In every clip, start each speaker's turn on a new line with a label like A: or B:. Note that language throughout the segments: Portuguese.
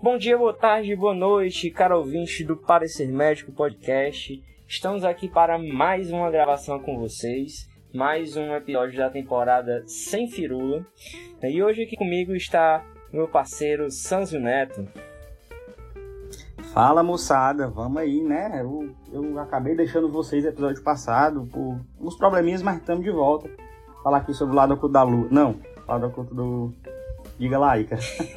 A: Bom dia, boa tarde, boa noite, caro ouvinte do Parecer Médico Podcast. Estamos aqui para mais uma gravação com vocês, mais um episódio da temporada Sem Firula. E hoje aqui comigo está meu parceiro Sanzio Neto.
B: Fala moçada, vamos aí, né? Eu, eu acabei deixando vocês no episódio passado por uns probleminhas, mas estamos de volta. Falar aqui sobre o lado oculto da lua. Não, lado oculto do, Diga lá, Ica.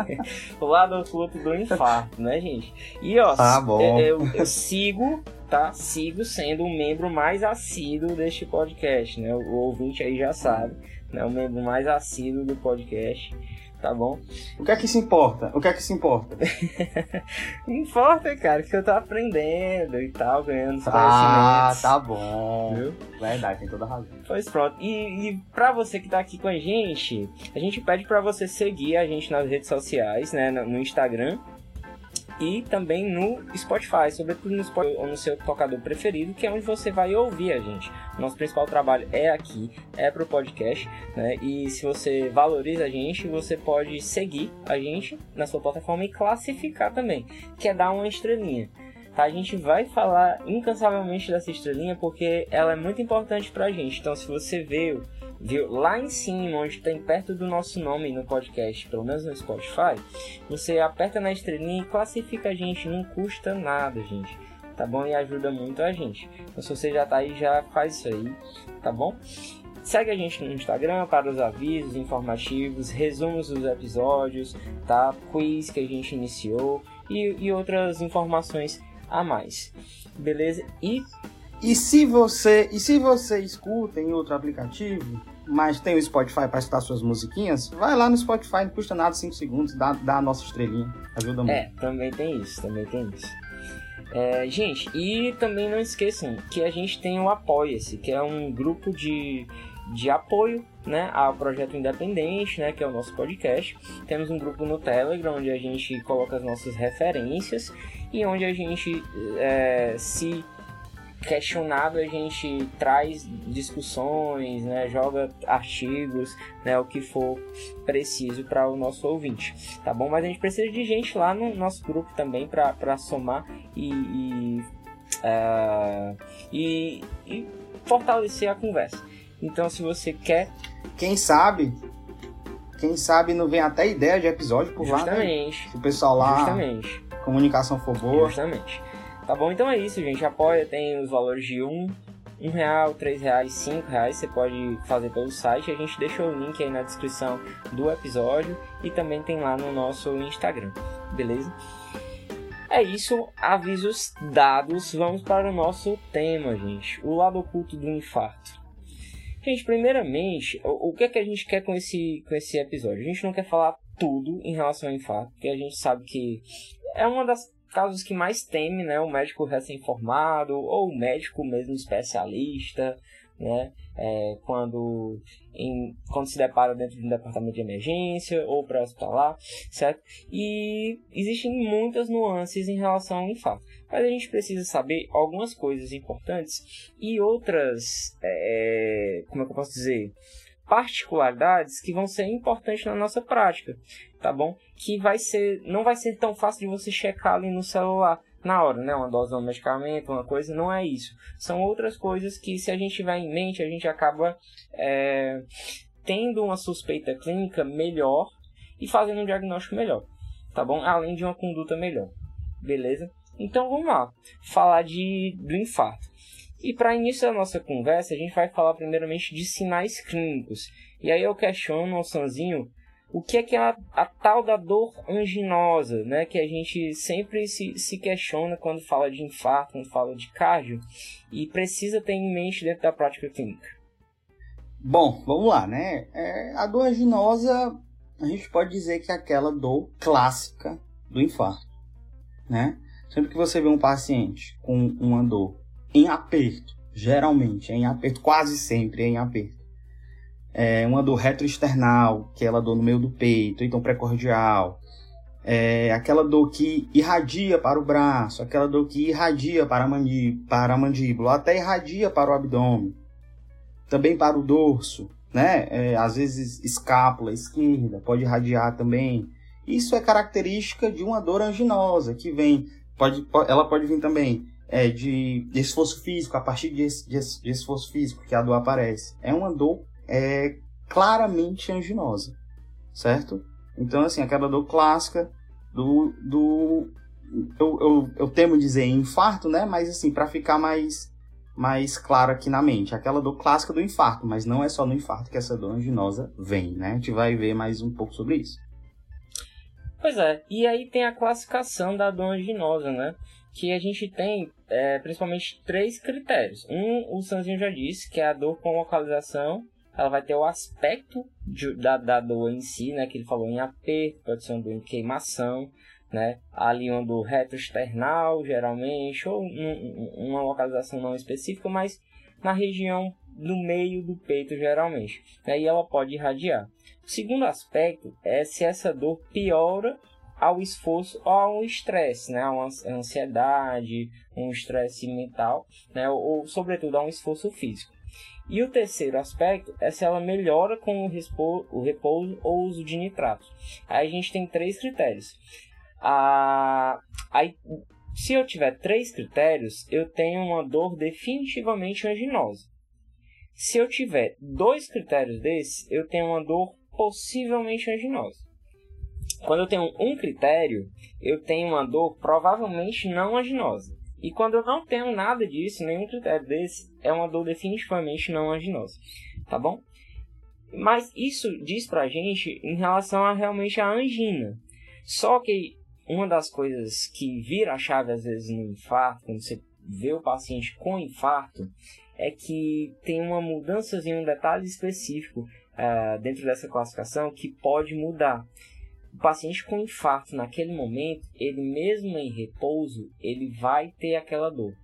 A: o lado oculto do infarto, né, gente? E ó,
B: tá bom.
A: Eu, eu, sigo, tá? Sigo sendo o membro mais assíduo deste podcast, né? O ouvinte aí já sabe, né? O membro mais assíduo do podcast tá bom?
B: O que é que se importa? O que é que se importa?
A: importa, cara, que eu tô aprendendo e tal, ganhando
B: Ah, tá bom. Viu? Verdade, tem toda razão.
A: Pois pronto. E, e pra você que tá aqui com a gente, a gente pede pra você seguir a gente nas redes sociais, né? No Instagram, e também no Spotify, sobretudo no Spotify ou no seu tocador preferido, que é onde você vai ouvir a gente. Nosso principal trabalho é aqui, é pro podcast, né? E se você valoriza a gente, você pode seguir a gente na sua plataforma e classificar também, que é dar uma estrelinha. Tá? A gente vai falar incansavelmente dessa estrelinha porque ela é muito importante pra gente. Então, se você veio viu? Lá em cima, onde tem perto do nosso nome no podcast, pelo menos no Spotify, você aperta na estrelinha e classifica a gente, não custa nada, gente. Tá bom? E ajuda muito a gente. Então, se você já tá aí, já faz isso aí, tá bom? Segue a gente no Instagram para os avisos informativos, resumos dos episódios, tá? Quiz que a gente iniciou e, e outras informações a mais. Beleza? E
B: e se você, e se você escuta em outro aplicativo, mas tem o Spotify para escutar suas musiquinhas, vai lá no Spotify, não custa nada 5 segundos, dá, dá a nossa estrelinha. Ajuda muito.
A: É, também tem isso, também tem isso. É, gente, e também não esqueçam que a gente tem o Apoia-se, que é um grupo de, de apoio né, ao projeto independente, né, que é o nosso podcast. Temos um grupo no Telegram onde a gente coloca as nossas referências e onde a gente é, se questionável a gente traz discussões, né, joga artigos, né, o que for preciso para o nosso ouvinte, tá bom? Mas a gente precisa de gente lá no nosso grupo também para somar e, e, uh, e, e fortalecer a conversa. Então, se você quer,
B: quem sabe quem sabe não vem até ideia de episódio por
A: Justamente.
B: lá, né? Se o pessoal lá,
A: Justamente.
B: comunicação for boa.
A: Justamente. Tá bom? Então é isso, gente. Apoia, tem os valores de um, um real, três reais, cinco reais. Você pode fazer pelo site. A gente deixou o link aí na descrição do episódio e também tem lá no nosso Instagram, beleza? É isso, avisos dados. Vamos para o nosso tema, gente. O lado oculto do infarto. Gente, primeiramente, o, que é que a gente quer com esse, com esse episódio? A gente não quer falar tudo em relação ao infarto, porque a gente sabe que é uma das casos que mais teme, né, o médico recém-formado ou o médico mesmo especialista, né, é, quando, em, quando se depara dentro de um departamento de emergência ou para hospitalar, certo? E existem muitas nuances em relação ao infarto, mas a gente precisa saber algumas coisas importantes e outras, é, como é que eu posso dizer, particularidades que vão ser importantes na nossa prática, tá bom? Que vai ser, não vai ser tão fácil de você checar ali no celular na hora, né? Uma dose de um medicamento, uma coisa, não é isso. São outras coisas que, se a gente tiver em mente, a gente acaba é, tendo uma suspeita clínica melhor e fazendo um diagnóstico melhor, tá bom? Além de uma conduta melhor, beleza? Então vamos lá, falar de, do infarto. E para início da nossa conversa, a gente vai falar primeiramente de sinais clínicos. E aí eu questiono ao Sanzinho o que é que é a, a, tal da dor anginosa, né? Que a gente sempre se, se questiona quando fala de infarto, quando fala de cardio, e precisa ter em mente dentro da prática clínica.
B: Bom, vamos lá, né? É, a dor anginosa, a gente pode dizer que é aquela dor clássica do infarto, né? Sempre que você vê um paciente com uma dor em aperto, geralmente, é em aperto, quase sempre é em aperto. É uma dor retroesternal, que é ela dor no meio do peito, então precordial. É aquela dor que irradia para o braço, aquela dor que irradia para a, para a mandíbula, até irradia para o abdômen. Também para o dorso, né? É, às vezes escápula esquerda pode irradiar também. Isso é característica de uma dor anginosa, que vem, pode, ela pode vir também é, de, de esforço físico, a partir de, de, de, esforço físico que a dor aparece. É uma dor é, claramente anginosa, certo? Então, assim, aquela dor clássica do. do eu, eu, eu temo dizer infarto, né? Mas, assim, para ficar mais, mais claro aqui na mente, aquela dor clássica do infarto, mas não é só no infarto que essa dor anginosa vem, né? A gente vai ver mais um pouco sobre isso.
A: Pois é, e aí tem a classificação da dor anginosa, né? Que a gente tem é, principalmente três critérios. Um, o Sanzinho já disse, que é a dor com localização. Ela vai ter o aspecto de, da, da dor em si, né? Que ele falou em aperto, pode ser uma dor em queimação, né? Ali uma dor retroesternal, geralmente, ou um, uma localização não específica, mas na região do meio do peito, geralmente. Aí ela pode irradiar. O segundo aspecto é se essa dor piora ao esforço ou ao estresse, né? A uma ansiedade, um estresse mental, né? Ou, sobretudo, a um esforço físico. E o terceiro aspecto é se ela melhora com o, repouso, ou uso de nitratos. Aí a gente tem três critérios. Ah, aí, se eu tiver três critérios, eu tenho uma dor definitivamente anginosa. Se eu tiver dois critérios desses, eu tenho uma dor possivelmente anginosa. Quando eu tenho um critério, eu tenho uma dor provavelmente não anginosa. E quando eu não tenho nada disso, nenhum critério desse, é uma dor definitivamente não anginosa. Tá bom? Mas isso diz pra gente em relação a realmente a angina. Só que uma das coisas que vira a chave às vezes no infarto, quando você vê o paciente com infarto, é que tem uma mudança em um detalhe específico uh, dentro dessa classificação que pode mudar. Paciente com infarto naquele momento, ele mesmo em repouso, ele vai ter aquela dor.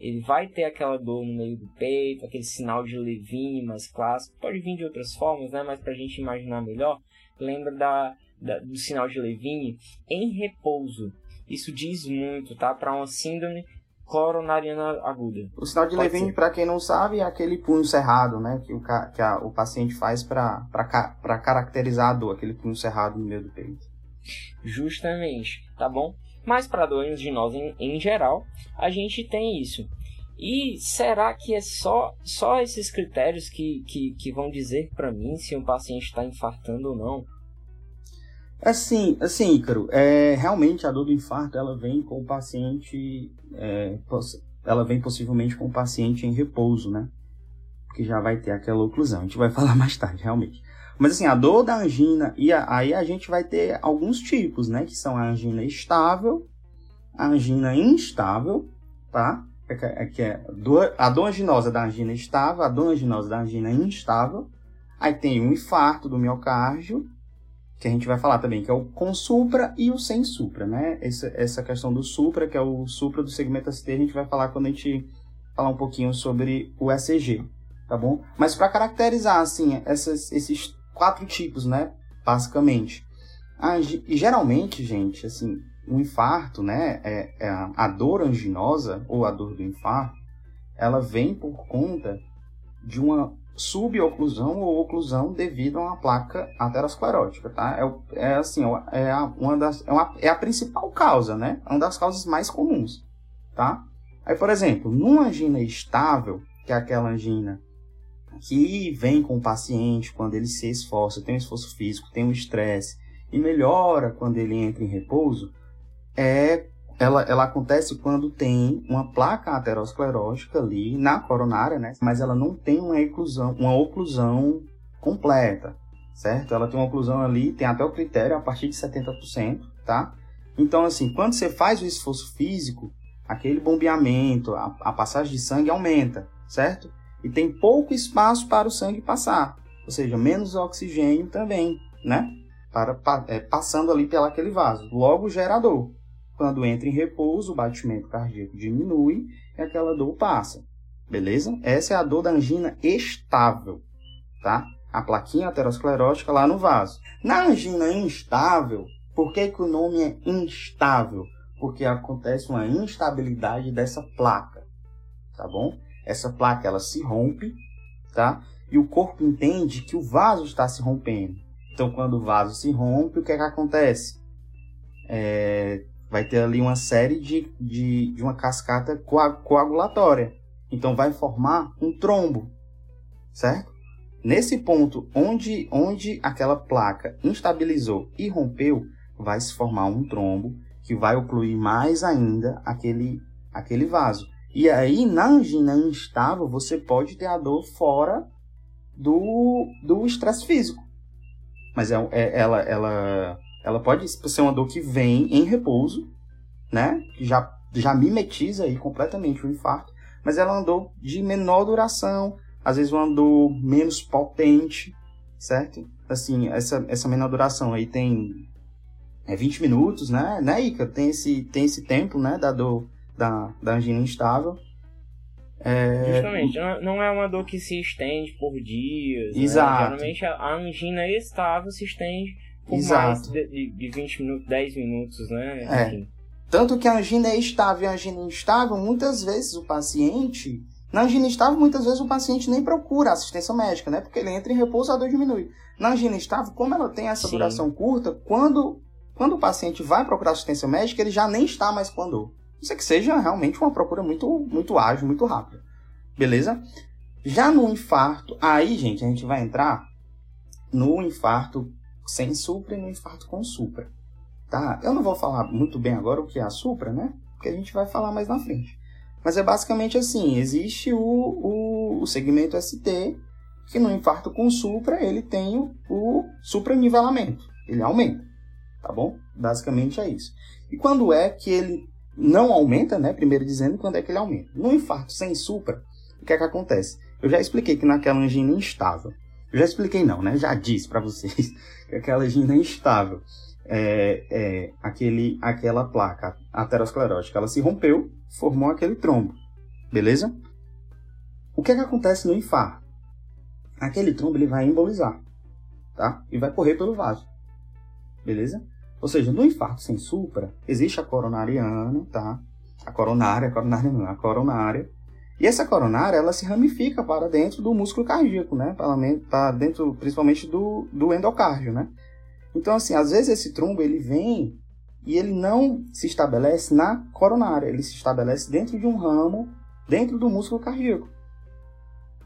A: Ele vai ter aquela dor no meio do peito, aquele sinal de Levine mais clássico. Pode vir de outras formas, né? Mas para a gente imaginar melhor, lembra da, da, do sinal de Levine em repouso. Isso diz muito, tá? Para uma síndrome coronariana aguda.
B: O sinal de Levine, para quem não sabe, é aquele punho cerrado, né? Que o, que a, o paciente faz para caracterizar a dor, aquele punho cerrado no meio do peito.
A: Justamente, tá bom? Mas para dores de nós em, em geral, a gente tem isso. E será que é só, só esses critérios que, que, que vão dizer para mim se um paciente está infartando ou não?
B: Assim, assim, Ícaro, é, realmente a dor do infarto ela vem com o paciente, é, ela vem possivelmente com o paciente em repouso, né? Que já vai ter aquela oclusão. A gente vai falar mais tarde, realmente. Mas assim, a dor da angina, e a, aí a gente vai ter alguns tipos, né? Que são a angina estável, a angina instável, tá? É, é, que é a dor anginosa da angina estável, a dor anginosa da angina instável. Aí tem o infarto do miocárdio que a gente vai falar também, que é o com supra e o sem supra, né? Essa, essa questão do supra, que é o supra do segmento ST, a gente vai falar quando a gente falar um pouquinho sobre o ECG, tá bom? Mas para caracterizar, assim, essas, esses quatro tipos, né? Basicamente. A, e geralmente, gente, assim, o infarto, né? É, é a dor anginosa, ou a dor do infarto, ela vem por conta de uma suboclusão ou oclusão devido a uma placa aterosclerótica, tá? É, é assim, é a, uma das, é, uma, é a principal causa, né? É uma das causas mais comuns, tá? Aí, por exemplo, numa angina estável, que é aquela angina que vem com o paciente quando ele se esforça, tem um esforço físico, tem um estresse e melhora quando ele entra em repouso, é ela, ela acontece quando tem uma placa aterosclerótica ali na coronária, né? Mas ela não tem uma oclusão, uma oclusão completa, certo? Ela tem uma oclusão ali, tem até o critério a partir de 70%, tá? Então, assim, quando você faz o esforço físico, aquele bombeamento, a, a passagem de sangue aumenta, certo? E tem pouco espaço para o sangue passar, ou seja, menos oxigênio também, né? Para, é, passando ali pelo aquele vaso. Logo, gerador. Quando entra em repouso, o batimento cardíaco diminui e aquela dor passa. Beleza? Essa é a dor da angina estável, tá? A plaquinha aterosclerótica lá no vaso. Na angina instável, por que, que o nome é instável? Porque acontece uma instabilidade dessa placa, tá bom? Essa placa ela se rompe, tá? E o corpo entende que o vaso está se rompendo. Então, quando o vaso se rompe, o que, é que acontece? é, vai ter ali uma série de, de, de uma cascata coagulatória. Então vai formar um trombo, certo? Nesse ponto onde, onde aquela placa instabilizou e rompeu, vai se formar um trombo que vai ocluir mais ainda aquele, aquele vaso. E aí, na angina instável, você pode ter a dor fora do estresse físico. Mas é, é, ela, ela, ela pode ser uma dor que vem em repouso, né? Que já, já mimetiza aí completamente o infarto. Mas ela é uma dor de menor duração, às vezes uma dor menos potente, certo? Assim, essa, essa menor duração aí tem é 20 minutos, né? Né, Ica? Tem esse, tem esse tempo, né? Da dor da, da angina instável.
A: É... Justamente, não é uma dor que se estende por dias.
B: Né? Exato.
A: Né? Geralmente a angina estável se estende por Exato. mais de, de 20 minutos, 10 minutos, né?
B: É. Tanto que a angina é estável e a angina instável, muitas vezes o paciente. Na angina estável, muitas vezes o paciente nem procura assistência médica, né? Porque ele entra em repouso, a dor diminui. Na angina estável, como ela tem essa Sim. duração curta, quando, quando o paciente vai procurar assistência médica, ele já nem está mais com a dor. Isso é que seja realmente uma procura muito, muito ágil, muito rápida. Beleza? Já no infarto, aí, gente, a gente vai entrar no infarto sem supra e no infarto com supra. Tá? Eu não vou falar muito bem agora o que é a supra, né? Porque a gente vai falar mais na frente. Mas é basicamente assim: existe o, o, o segmento ST, que no infarto com supra ele tem o, o supranivelamento, ele aumenta. Tá bom? Basicamente é isso. E quando é que ele não aumenta, né? Primeiro dizendo quando é que ele aumenta. No infarto sem supra, o que é que acontece? Eu já expliquei que naquela angina instável, eu já expliquei não, né? Já disse para vocês que aquela angina instável, é, é, aquele, aquela placa aterosclerótica, ela se rompeu, formou aquele trombo, beleza? O que é que acontece no infarto? Aquele trombo ele vai embolizar, tá? E vai correr pelo vaso, beleza? Ou seja, no infarto sem supra, existe a coronariana, tá? A coronária, a coronária não, a coronária. E essa coronária, ela se ramifica para dentro do músculo cardíaco, né? Para, dentro, principalmente, do, do endocárdio, né? Então, assim, às vezes esse trombo, ele vem e ele não se estabelece na coronária, ele se estabelece dentro de um ramo, dentro do músculo cardíaco.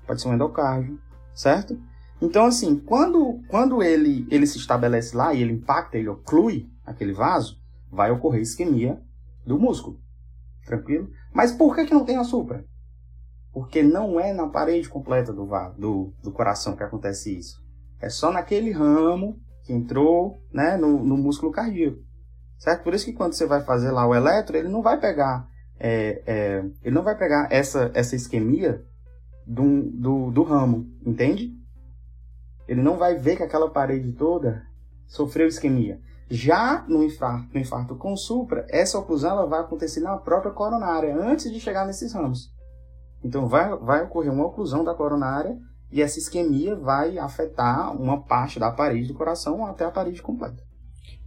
B: Pode ser um endocárdio, certo? Então, assim, quando, quando ele, ele se estabelece lá e ele impacta, ele oclui aquele vaso, vai ocorrer isquemia do músculo. Tranquilo? Mas por que, que não tem a supra? Porque não é na parede completa do, do, do coração que acontece isso. É só naquele ramo que entrou né, no, no músculo cardíaco. Certo? Por isso que quando você vai fazer lá o eletro, ele não vai pegar, é, é, ele não vai pegar essa, essa isquemia do, do, do ramo, entende? Ele não vai ver que aquela parede toda sofreu isquemia. Já no infarto, no infarto com supra, essa oclusão ela vai acontecer na própria coronária, antes de chegar nesses ramos. Então vai, vai ocorrer uma oclusão da coronária e essa isquemia vai afetar uma parte da parede do coração até a parede completa.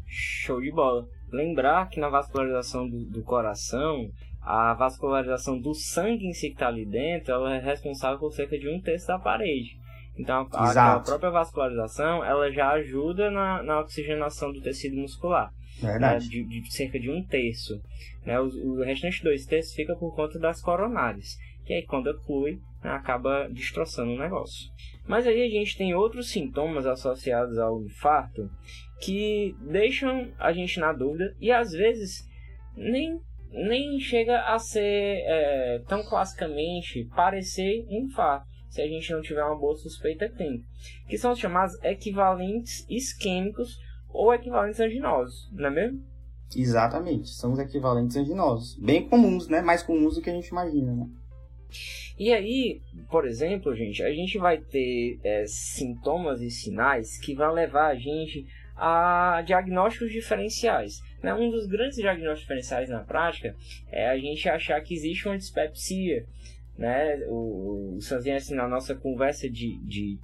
A: Show de bola. Lembrar que na vascularização do, do coração, a vascularização do sangue em si que está ali dentro, ela é responsável por cerca de um terço da parede. Então, a, a, própria vascularização, ela já ajuda na, na oxigenação do tecido muscular.
B: Verdade.
A: Né, de, de, cerca de um terço. Né, o, o restante dois terços fica por conta das coronárias. Que aí, quando oclui, né, acaba destroçando o negócio. Mas aí a gente tem outros sintomas associados ao infarto que deixam a gente na dúvida e às vezes nem, nem chega a ser é, tão classicamente parecer infarto se a gente não tiver uma boa suspeita clínica, que são os chamados equivalentes isquêmicos ou equivalentes anginosos, não é mesmo?
B: Exatamente, são os equivalentes anginosos, bem comuns, né? Mais comuns do que a gente imagina, né?
A: E aí, por exemplo, gente, a gente vai ter é, sintomas e sinais que vão levar a gente a diagnósticos diferenciais. Né? Um dos grandes diagnósticos diferenciais na prática é a gente achar que existe uma dispepsia, né? O, o Sanzinho, assim, na nossa conversa de, de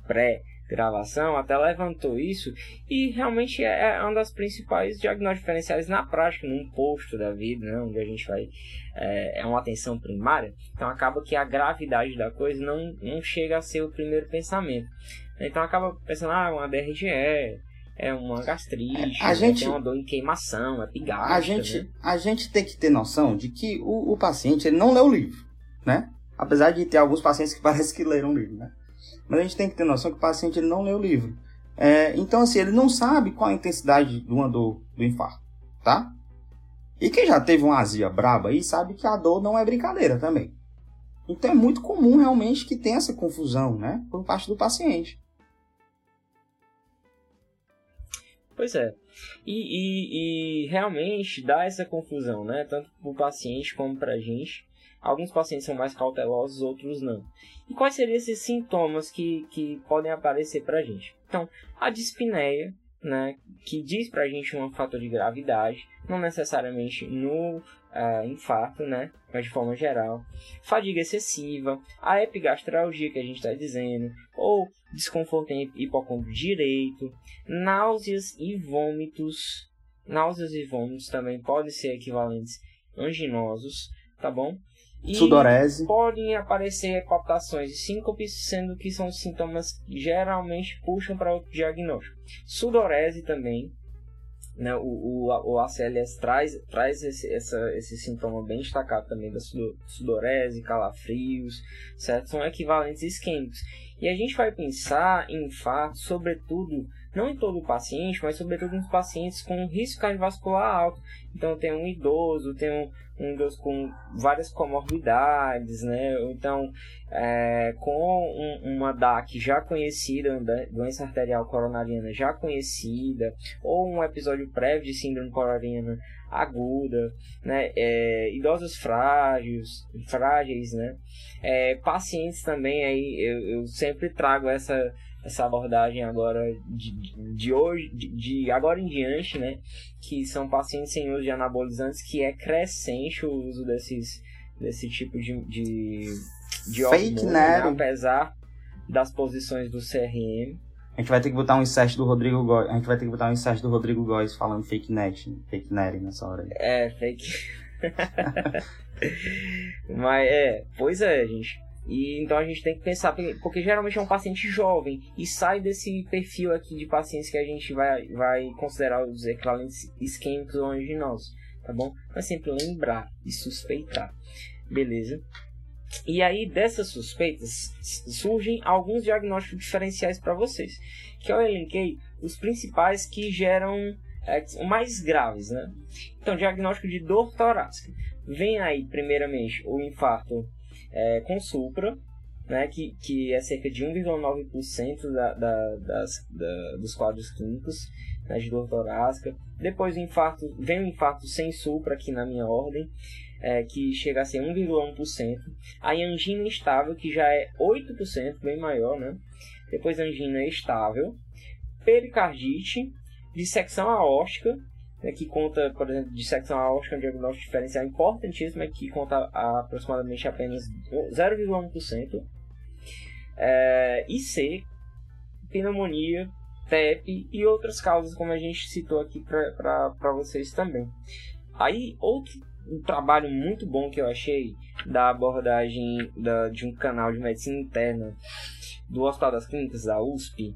A: pré-gravação, até levantou isso, e realmente é, é uma das principais diagnósticos diferenciais na prática, num posto da vida, né? onde a gente vai. É, é uma atenção primária, então acaba que a gravidade da coisa não, não chega a ser o primeiro pensamento. Então acaba pensando, ah, uma DRGE, é uma gastrite,
B: A
A: né?
B: gente-
A: tem uma dor em queimação, é pigarro.
B: A gente, a gente tem que ter noção de que o, o paciente ele não lê o livro, né? Apesar de ter alguns pacientes que parece que leram o livro, né? Mas a gente tem que ter noção que o paciente ele não lê o livro. É, então, assim, ele não sabe qual a intensidade de uma dor do infarto, tá? E quem já teve uma azia braba aí sabe que a dor não é brincadeira também. Então é muito comum realmente que tenha essa confusão, né? Por parte do paciente.
A: Pois é. E, e, e realmente dá essa confusão, né? Tanto para o paciente como para a gente. Alguns pacientes são mais cautelosos, outros não. E quais seriam esses sintomas que, que podem aparecer para a gente? Então, a dispneia, né? Que diz para a gente um fator de gravidade, não necessariamente no ah, infarto, né? Mas de forma geral. Fadiga excessiva, a epigastralgia que a gente está dizendo, ou desconforto em hipocôndrio direito, náuseas e vômitos. Náuseas e vômitos também podem ser equivalentes anginosos, tá bom? E
B: Sudorese.
A: podem aparecer palpitações e síncopes, sendo que são sintomas que geralmente puxam para outro diagnóstico. Sudorese também, né? O, o, o ACLS traz, traz esse, essa, esse sintoma bem destacado também da sudo- sudorese, calafrios, certo? São equivalentes isquêmicos. E a gente vai pensar em infarto, sobretudo, não em todo o paciente, mas sobretudo nos pacientes com risco cardiovascular alto. Então tem um idoso, tem um, um com várias comorbidades, né? Então é, com um- uma DAC já conhecida, doença arterial coronariana já conhecida, ou um episódio prévio de síndrome coronariana aguda, né? É, idosos frágeis, frágeis, né? É, pacientes também aí eu, eu sempre trago essa essa abordagem agora de, de hoje de, de agora em diante né que são pacientes sem uso de anabolizantes que é crescente o uso desses desse tipo de de, de
B: Fake
A: hormônio, né?
B: Nero.
A: apesar das posições do CRM
B: A gente vai ter que botar um insert do Rodrigo Góes. A gente vai ter que botar um insert do Rodrigo Góes falando fake net, fake net nessa hora aí.
A: É, fake. Mas é, pois é, gente. E então a gente tem que pensar, porque, geralmente é um paciente jovem e sai desse perfil aqui de pacientes que a gente vai, vai considerar os equivalentes isquêmicos ou anginosos, tá bom? Mas sempre lembrar e suspeitar, beleza? E aí dessas suspeitas surgem alguns diagnósticos diferenciais para vocês, que eu elenquei os principais que geram é, mais graves, né? Então, diagnóstico de dor torácica. Vem aí, primeiramente, o infarto é, com supra, né, que, que é cerca de 1,9% da, da, das, da, dos quadros clínicos né, de dor torácica. Depois o infarto, vem o infarto sem supra aqui na minha ordem, é, que chega a ser 1,1%. Aí angina estável, que já é 8%, bem maior, né? Depois angina estável. Pericardite, dissecção aórtica, né, que conta, por exemplo, dissecção aórtica é um diagnóstico diferencial importantíssimo, é que conta aproximadamente apenas 0,1%. É, IC, pneumonia, TEP e outras causas, como a gente citou aqui para vocês também. Aí, outro um trabalho muito bom que eu achei da abordagem da, de um canal de medicina interna do Hospital das Clínicas, da USP,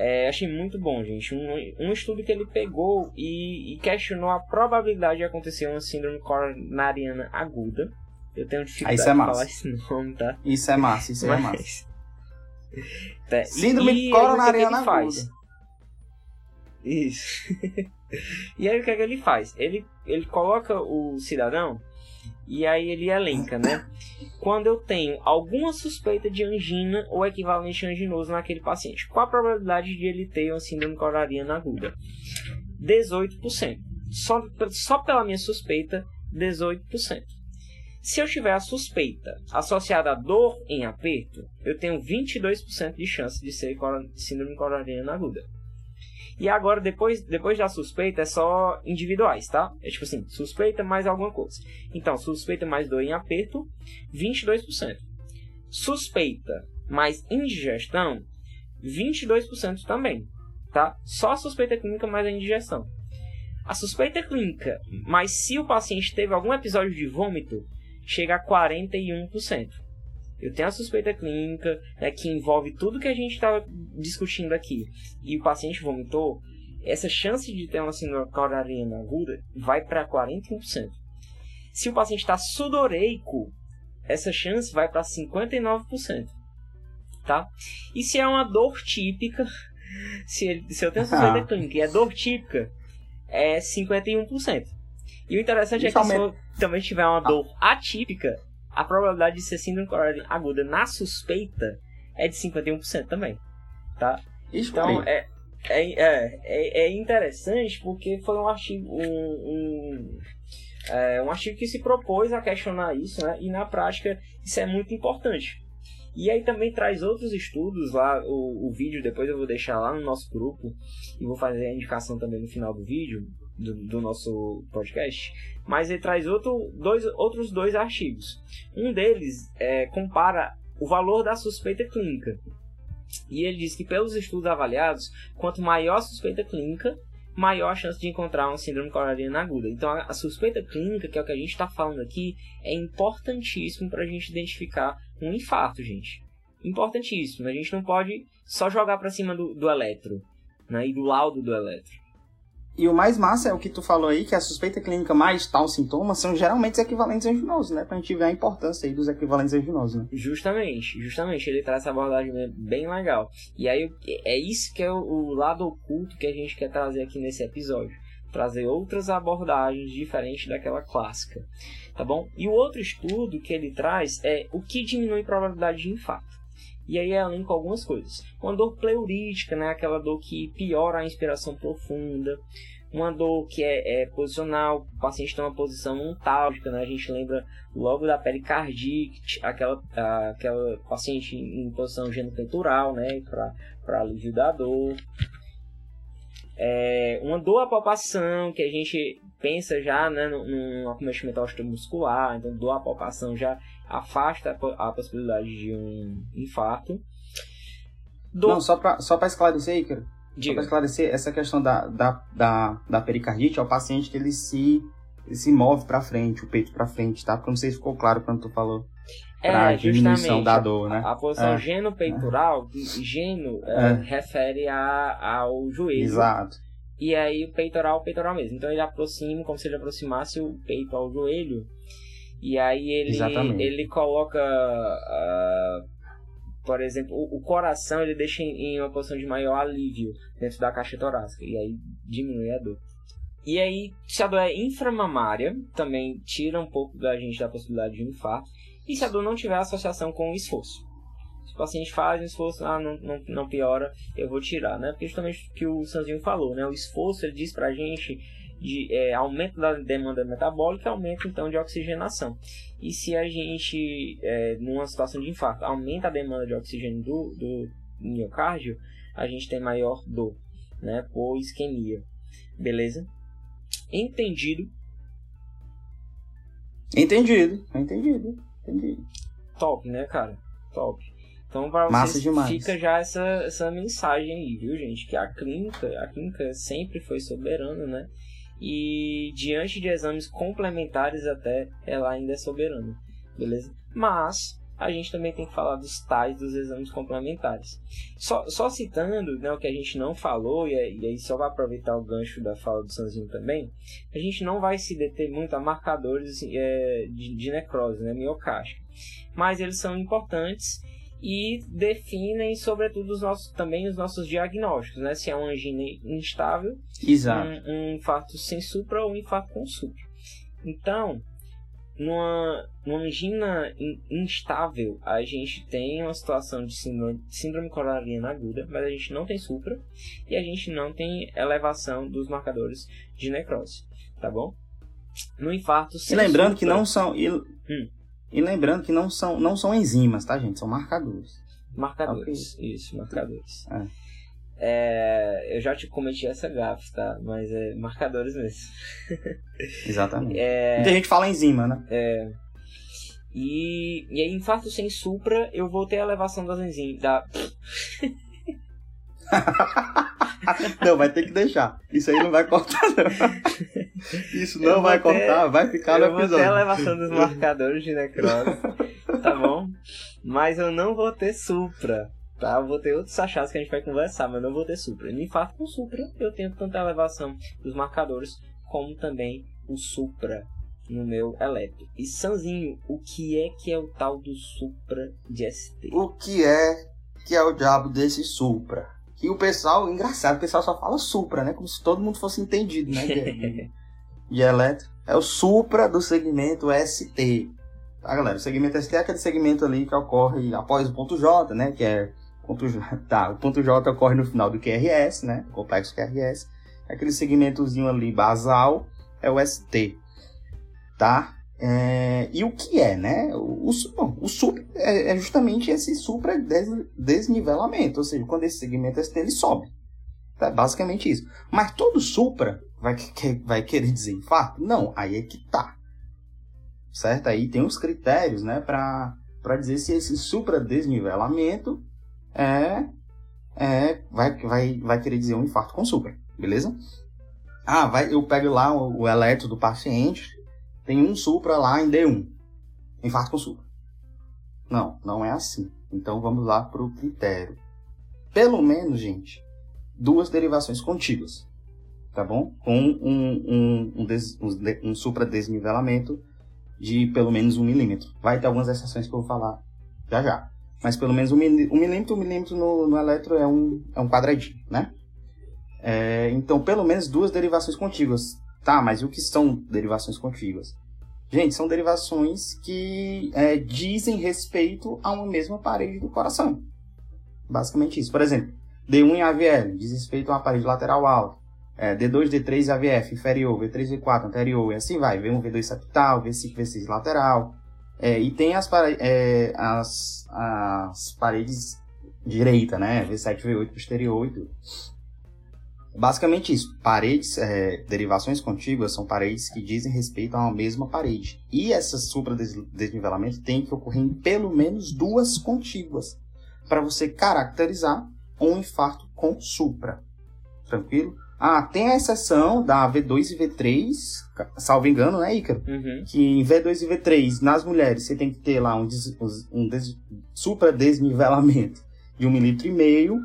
A: é, achei muito bom, gente. Um, um estudo que ele pegou e, e, questionou a probabilidade de acontecer uma síndrome coronariana aguda. Eu tenho dificuldade
B: isso é
A: de
B: massa.
A: falar esse nome, tá?
B: Isso é massa, isso é massa.
A: Mas- Tá, e-
B: Síndrome
A: e
B: coronariana
A: que é que faz?
B: aguda.
A: Isso. e aí o que é que ele faz? Ele, ele coloca o cidadão e aí ele elenca, né? Quando eu tenho alguma suspeita de angina ou equivalente anginoso naquele paciente, qual a probabilidade de ele ter uma síndrome coronariana aguda? 18%. Só, só pela minha suspeita, 18%. Se eu tiver a suspeita associada a dor em aperto, eu tenho 22% de chance de ser síndrome coronariana aguda. E agora, depois, depois da suspeita, é só individuais, tá? É tipo assim, suspeita mais alguma coisa. Então, suspeita mais dor em aperto, 22%. Suspeita mais indigestão, 22% também, tá? Só suspeita clínica mais a indigestão. A suspeita clínica, mas se o paciente teve algum episódio de vômito, chega a 41%. Eu tenho a suspeita clínica, né, que envolve tudo que a gente estava discutindo aqui, e o paciente vomitou, essa chance de ter uma síndrome coronariana aguda vai para 41%. Se o paciente está sudoreico, essa chance vai para 59%. Tá? E se é uma dor típica, se, ele, se eu tenho suspeita ah. clínica e é dor típica, é 51%. E o interessante é que se eu também tiver uma dor atípica, a probabilidade de ser síndrome coronariana aguda na suspeita é de 51% também. Tá? Então é, é, é, é, é, interessante porque foi um artigo, um, um, é, um artigo que se propôs a questionar isso, né? E na prática isso é muito importante. E aí também traz outros estudos lá, o, o vídeo depois eu vou deixar lá no nosso grupo e vou fazer a indicação também no final do vídeo, do, do, nosso podcast, mas ele traz outro, dois, outros dois artigos. Um deles é, compara o valor da suspeita clínica. E ele diz que pelos estudos avaliados, quanto maior a suspeita clínica, maior a chance de encontrar uma síndrome coronariana aguda. Então, a, suspeita clínica, que é o que a gente está falando aqui, é importantíssimo para a gente identificar um infarto, gente. Importantíssimo. A gente não pode só jogar para cima do, do eletro né, e do laudo do eletro.
B: E o mais massa é o que tu falou aí, que a suspeita clínica mais tal sintoma são geralmente os equivalentes anginosos, né? Pra gente ver a importância aí dos equivalentes anginosos, né?
A: Justamente, justamente. Ele traz essa abordagem bem legal. E aí, é isso que é o lado oculto que a gente quer trazer aqui nesse episódio. Trazer outras abordagens diferentes daquela clássica, tá bom? E o outro estudo que ele traz é o que diminui a probabilidade de infarto. E aí é com algumas coisas. Uma dor pleurítica, né? Aquela dor que piora a inspiração profunda. Uma dor que é, é posicional, o paciente tem uma posição ontálgica, né? A gente lembra logo da pericardite, aquela, aquela paciente em posição genopeitoral, né? Para alívio da dor. É, uma dor à palpação, que a gente pensa já né, num acometimento osteomuscular, então dor à palpação já afasta a possibilidade de um infarto.
B: Do... Não, só para só esclarecer, Icaro, só para esclarecer, essa questão da, da, da, da pericardite é o paciente que ele se, ele se move para frente, o peito para frente, tá? Porque não sei se ficou claro quando tu falou.
A: Pra é, diminuição da dor, né? A, a posição é. geno-peitoral, é. geno é. refere a, ao joelho.
B: Exato.
A: E aí o peitoral, o peitoral mesmo. Então ele aproxima, como se ele aproximasse o peito ao joelho e aí ele, ele coloca, uh, por exemplo, o, o, coração ele deixa em, em uma posição de maior alívio dentro da caixa torácica. E aí diminui a dor. E aí, se a dor é inframamária, também tira um pouco da gente da possibilidade de um infarto. E se a dor não tiver associação com o esforço. Se o paciente faz um esforço, ah, não, não, não piora, eu vou tirar, né? Porque justamente o que o Sanzinho falou, né? O esforço, ele diz pra gente de é, aumento da demanda metabólica, aumento então de oxigenação. E se a gente, é, numa situação de infarto, aumenta a demanda de oxigênio do, do miocárdio, a gente tem maior dor, né, por isquemia. Beleza? Entendido?
B: Entendido, entendido, entendido.
A: Top, né, cara? Top. Então, para vocês, fica já essa, essa mensagem aí, viu, gente? Que a clínica, a clínica sempre foi soberana, né? E diante de exames complementares até ela ainda é soberana, beleza? Mas a gente também tem que falar dos tais dos exames complementares. Só, só citando né, o que a gente não falou, e, e aí só vai aproveitar o gancho da fala do Sanzinho também, a gente não vai se deter muito a marcadores é, de, de necrose, né, miocárdica. Mas eles são importantes e definem, sobretudo, os nossos, também os nossos diagnósticos, né? Se é uma angina instável, um, um, infarto sem supra ou um infarto com supra. Então, numa, numa angina in, instável, a gente tem uma situação de síndrome, síndrome coronariana aguda, mas a gente não tem supra e a gente não tem elevação dos marcadores de necrose, tá bom? No infarto sem
B: E lembrando
A: supra,
B: que não são... Hum e lembrando que não são, não são enzimas, tá, gente? São marcadores.
A: Marcadores, okay. isso, marcadores. É. É, eu já te cometi essa gafe, tá? Mas é marcadores mesmo.
B: Exatamente. É, Muita gente fala enzima, né?
A: É. E, e aí, infarto sem supra, eu vou ter a elevação das enzimas. Da...
B: não, vai ter que deixar. Isso aí não vai cortar, não. Isso não vai ter, cortar, vai ficar no episódio.
A: Eu vou ter a elevação dos marcadores de necrose, tá bom? Mas eu não vou ter supra, Tá, eu vou ter outros achados que a gente vai conversar, mas não vou ter Supra. No infarto com Supra, eu tenho tanta elevação dos marcadores, como também o Supra no meu eletro. E Sanzinho, o que é que é o tal do Supra de ST?
B: O que é que é o diabo desse Supra? Que o pessoal, engraçado, o pessoal só fala Supra, né? Como se todo mundo fosse entendido, né? De eletro. É o Supra do segmento ST. Tá, galera? O segmento ST é aquele segmento ali que ocorre após o ponto J, né? Que é Ponto J, tá, o ponto J ocorre no final do QRS, né? O complexo QRS. Aquele segmentozinho ali basal é o ST, tá? É, e o que é, né? O, o, o supra é, é, justamente esse supra des, desnivelamento, ou seja, quando esse segmento ST ele sobe. Tá? Basicamente isso. Mas todo supra vai, vai querer dizer infarto? Não, aí é que tá. Certo? Aí tem os critérios, né, para dizer se esse supra desnivelamento é, é vai, vai, vai querer dizer um infarto com supra, beleza? Ah, vai, eu pego lá o, o eletro do paciente, tem um supra lá em D1, infarto com supra. Não, não é assim. Então vamos lá para o critério. Pelo menos, gente, duas derivações contíguas, tá bom? Com um, um, um, des, um, um supra desnivelamento de pelo menos um milímetro. Vai ter algumas exceções que eu vou falar já já mas pelo menos um, milímetro, um milímetro no, no eletro é um, é um quadradinho, né? É, então, pelo menos duas derivações contíguas. Tá, mas o que são derivações contíguas? Gente, são derivações que é, dizem respeito a uma mesma parede do coração. Basicamente isso. Por exemplo, D1 em AVL diz respeito a uma parede lateral alta. É, D2, D3 AVF inferior, V3, V4 anterior, e assim vai. V1, V2 septal, V5, V6 lateral. É, e tem as, é, as, as paredes direita, né? V7, V8 posterior e tudo. Basicamente isso. Paredes, é, derivações contíguas são paredes que dizem respeito a uma mesma parede. E essa supra-desnivelamento tem que ocorrer em pelo menos duas contíguas para você caracterizar um infarto com supra. Tranquilo? Ah, tem a exceção da V2 e V3, salvo engano, né, Ícaro? Uhum. Que em V2 e V3, nas mulheres, você tem que ter lá um, des, um des, supra desnivelamento de um milímetro e meio,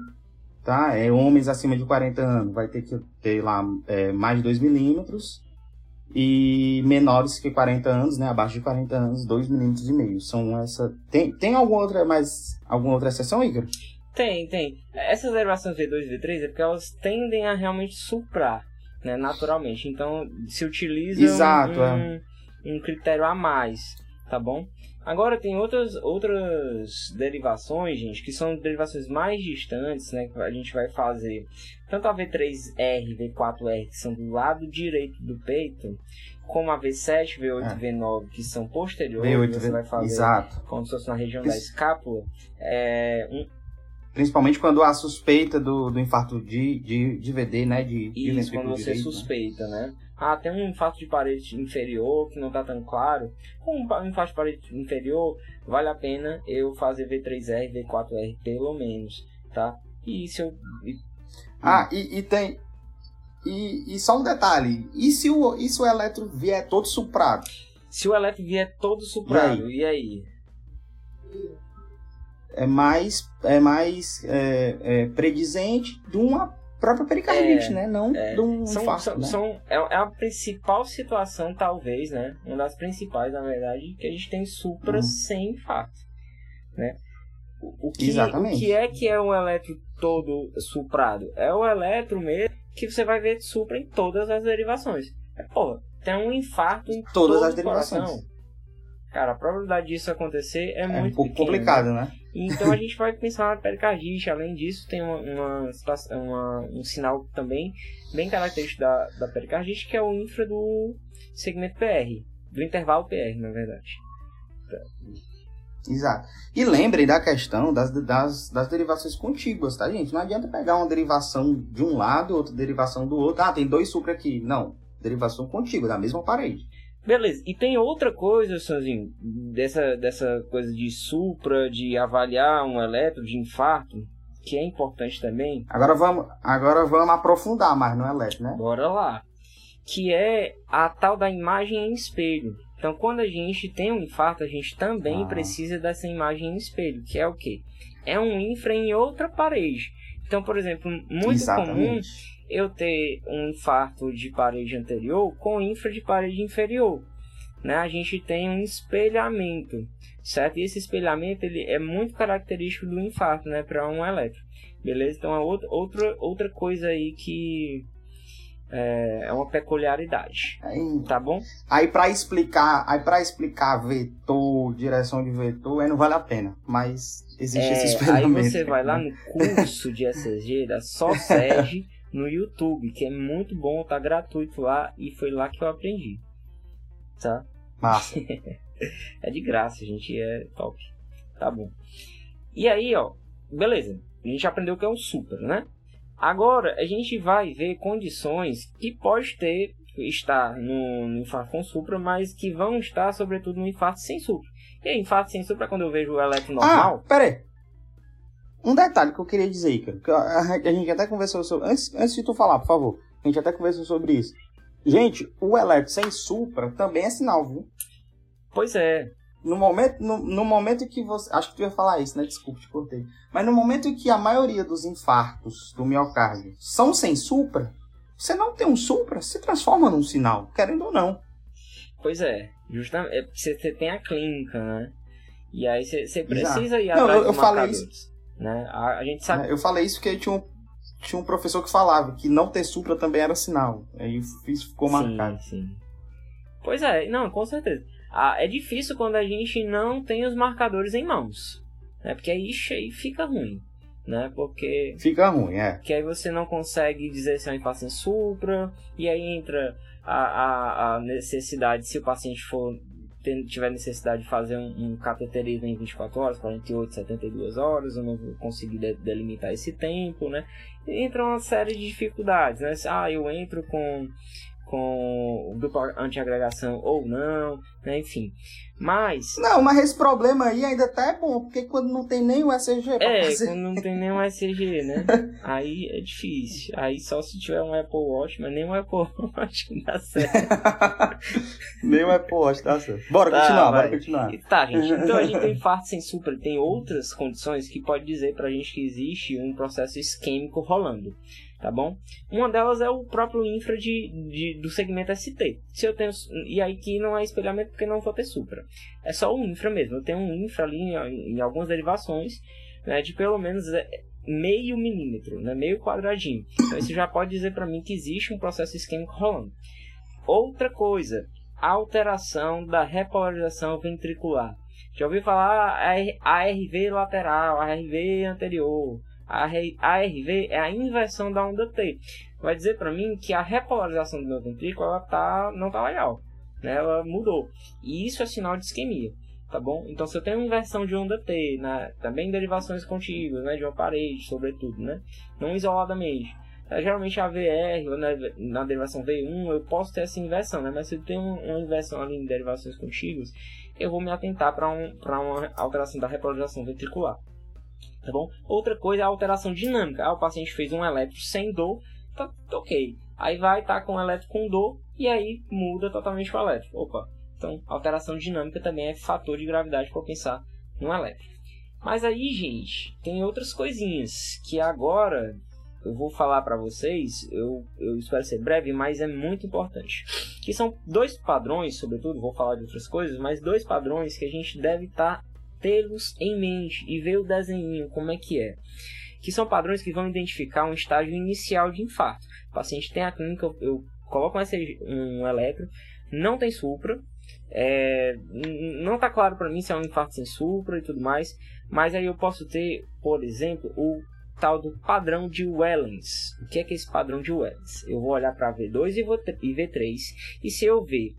B: tá? É, homens acima de 40 anos vai ter que ter lá é, mais de 2 milímetros e menores que 40 anos, né, abaixo de 40 anos, 2 milímetros e meio. São essa tem tem alguma outra mais alguma outra exceção, Ícaro?
A: Tem, tem. Essas derivações V2 e V3 é porque elas tendem a realmente suprar, né, naturalmente. Então, se utiliza Exato, um, é. um critério a mais, tá bom? Agora tem outras, outras derivações, gente, que são derivações mais distantes, né? Que a gente vai fazer tanto a V3R, V4R, que são do lado direito do peito, como a V7, V8 e é. V9, que são posteriores, V8, você vai fazer Exato. como se fosse na região Isso. da escápula. É, um,
B: Principalmente quando há suspeita do, do infarto de, de, de VD, né? De,
A: Isso, de quando você direito, né? suspeita, né? né? Ah, tem um infarto de parede inferior que não está tão claro. Com um infarto de parede inferior, vale a pena eu fazer V3R, V4R pelo menos, tá? E se eu...
B: Ah, e, e tem... E, e só um detalhe, e se o, e se o eletro vier todo suprado?
A: Se o eletro vier todo suprado, e aí?
B: E aí? É mais, é mais é, é, predizente de uma própria pericardite, é, né? Não é. de um
A: são,
B: infarto,
A: são,
B: né?
A: são, é, é a principal situação, talvez, né? Uma das principais, na verdade, que a gente tem supra uhum. sem infarto, né? O, o, que, Exatamente. o que é que é um eletro todo suprado? É o eletro mesmo que você vai ver supra em todas as derivações. É, porra, tem um infarto em todas as derivações. Coração. Cara, a probabilidade disso acontecer é, é muito um pouco pequena,
B: complicado, né?
A: Então a gente vai pensar na pericardite. Além disso, tem uma, uma, uma, um sinal também bem característico da, da pericardite, que é o infra do segmento PR, do intervalo PR, na verdade.
B: Exato. E lembrem da questão das, das, das derivações contíguas, tá, gente? Não adianta pegar uma derivação de um lado, outra derivação do outro. Ah, tem dois supra aqui. Não. Derivação contígua, da mesma parede.
A: Beleza, e tem outra coisa, Sanzinho, dessa, dessa coisa de supra, de avaliar um eletro, de infarto, que é importante também.
B: Agora vamos, agora vamos aprofundar mais no eletro, né?
A: Bora lá. Que é a tal da imagem em espelho. Então, quando a gente tem um infarto, a gente também
B: Ah.
A: precisa dessa imagem em espelho, que é o quê? É um infra em outra parede. Então, por exemplo, muito comum
B: Exatamente.
A: Eu ter um infarto de parede anterior com infra de parede inferior. Né? A gente tem um espelhamento, certo? E esse espelhamento ele é muito característico do infarto, né, para um eletro. Beleza? Então é outra, outra, outra coisa aí que é, é uma peculiaridade,
B: Aí,
A: tá bom?
B: aí para explicar, aí para explicar vetor, direção de vetor, aí não vale a pena. Mas existe esse
A: É, aí
B: espelhamento.
A: você vai lá no curso de ECG da Só Sede no YouTube, que é muito bom, tá gratuito lá e foi lá que eu aprendi. Tá?
B: Massa.
A: É de graça, gente, é top. Tá bom. E aí, ó, beleza. A gente aprendeu que é um super, né? Agora a gente vai ver condições que pode ter estar no, no infarto com supra, mas que vão estar sobretudo no infarto sem supra. E aí, infarto sem supra é quando eu vejo o eletro normal.
B: Ah, pera aí. Um detalhe que eu queria dizer, cara. Que a, a- a gente até conversou sobre. Antes, antes de tu falar, por favor. A gente até conversou sobre isso. Gente, o eletro sem supra também é sinal, viu?
A: Pois é,
B: No momento, no, no momento que você. Acho que tu ia falar isso, né? Desculpa, te cortei. Mas no momento em que a maioria dos infartos do miocárdio são sem supra, você não tem um supra, se transforma num sinal, querendo ou não.
A: Pois é, justamente, é você tem a clínica, né? E aí você precisa ir
B: Não,
A: atrás
B: eu-
A: dos
B: eu falei
A: marcadores, Né? A, a gente sabe.
B: Eu falei isso porque tinha um, tinha um professor que falava que não ter supra também era sinal. Aí isso ficou marcado.
A: Sim, sim. Pois é, não, com certeza. Ah, é difícil quando a gente não tem os marcadores em mãos. Né? Porque aí, aí fica ruim. Né? Porque
B: Fica ruim, é.
A: que aí você não consegue dizer se é um em supra, e aí entra a, a, a necessidade, se o paciente for tiver necessidade de fazer um, um cateterismo em 24 horas, 48, 72 horas, eu não vou conseguir de- delimitar esse tempo, né? Entra uma série de dificuldades, né? Ah, eu entro com com dupla antiagregação ou não, né? Enfim. Mas
B: Não, mas esse problema aí ainda tá é bom, porque quando não tem nem o pra
A: É,
B: fazer.
A: quando não tem nenhum ECG, né? Aí é difícil. Aí só se tiver um Apple Watch, mas nem um Apple Watch dá certo.
B: nem o Apple Watch, tá certo. Bora
A: Tá,
B: continuar,
A: vai.
B: bora continuar.
A: Tá, gente. Então a gente tem infarto sem supra. Tem outras condições que pode dizer pra gente que existe um processo isquêmico rolando. Tá bom? Uma delas é o próprio infra de, de- do segmento ST. Se eu tenho, e aí que não é espelhamento porque não vou ter supra. É só o infra mesmo. Eu tenho um infra ali em, em algumas derivações né, de pelo menos é, meio milímetro, né, meio quadradinho. Então isso já pode dizer para mim que existe um processo isquêmico rolando. Outra coisa, alteração da repolarização ventricular. Já ouviu falar AR- ARV lateral, ARV anterior. A ARV é a inversão da onda T. Vai dizer para mim que a repolarização do meu ventrículo ela tá, não tá legal. Né? Ela mudou. E isso é sinal de isquemia. Tá bom? Então, se eu tenho inversão de onda T, né? também derivações contíguas, né? de uma parede, sobretudo, né? não isoladamente. É, geralmente a VR, ou na, na derivação V1, eu posso ter essa inversão, né? mas se eu tenho uma inversão ali em derivações contíguas, eu vou me atentar para um, pra uma alteração da repolarização ventricular. Tá bom? Outra coisa é a alteração dinâmica. Ah, o paciente fez um eletro sem dor, tá, ok. Aí vai tá com o eletro com dor e aí muda totalmente o eletro. Opa, então alteração dinâmica também é fator de gravidade para pensar no eletro. Mas aí, gente, tem outras coisinhas que agora eu vou falar para vocês. Eu, eu espero ser breve, mas é muito importante. Que são dois padrões, sobretudo, vou falar de outras coisas, mas dois padrões que a gente deve estar tá tê-los em mente e ver o desenho, como é que é. Que são padrões que vão identificar um estágio inicial de infarto. O paciente tem a clínica, eu, coloco um, um eletro, não tem supra, é, não está claro para mim se é um infarto sem supra e tudo mais, mas aí eu posso ter, por exemplo, o tal do padrão de Wellens. O que é que é esse padrão de Wellens? Eu vou olhar para V2 e V3, e se eu ver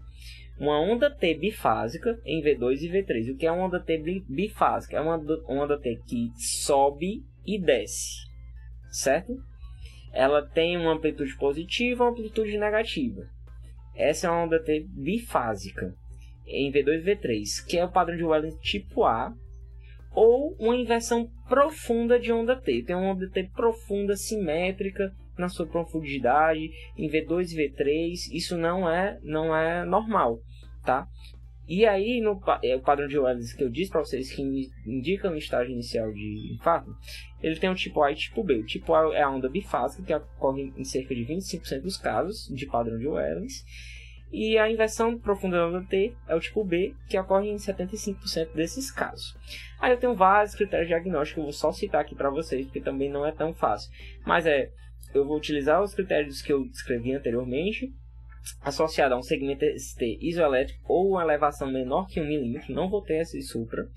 A: uma onda T bifásica em V2 e V3. O que é uma onda T bifásica? É uma onda T que sobe e desce, certo? Ela tem uma amplitude positiva e uma amplitude negativa. Essa é uma onda T bifásica em V2 e V3, que é o padrão de Wellens tipo A, ou uma inversão profunda de onda T. Tem uma onda T profunda, simétrica, na sua profundidade em V2 e V3, isso não é não é normal, tá? E aí, no é, o padrão de Welles que eu disse para vocês, que indica um estágio inicial de infarto, ele tem o tipo A e tipo B. O tipo A é a onda bifásica, que ocorre em cerca de 25% dos casos de padrão de Welles. E a inversão profunda da onda T é o tipo B, que ocorre em 75% desses casos. Aí eu tenho vários critérios diagnósticos, eu vou só citar aqui para vocês, porque também não é tão fácil. Mas é, eu vou utilizar os critérios que eu descrevi anteriormente, associado a um segmento ST isoelétrico ou uma elevação menor que 1 milímetro, não vou ter esse supra,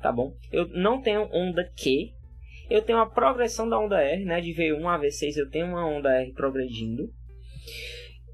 A: tá bom? Eu não tenho onda Q, eu tenho a progressão da onda R, né, de V1 a V6 eu tenho uma onda R progredindo.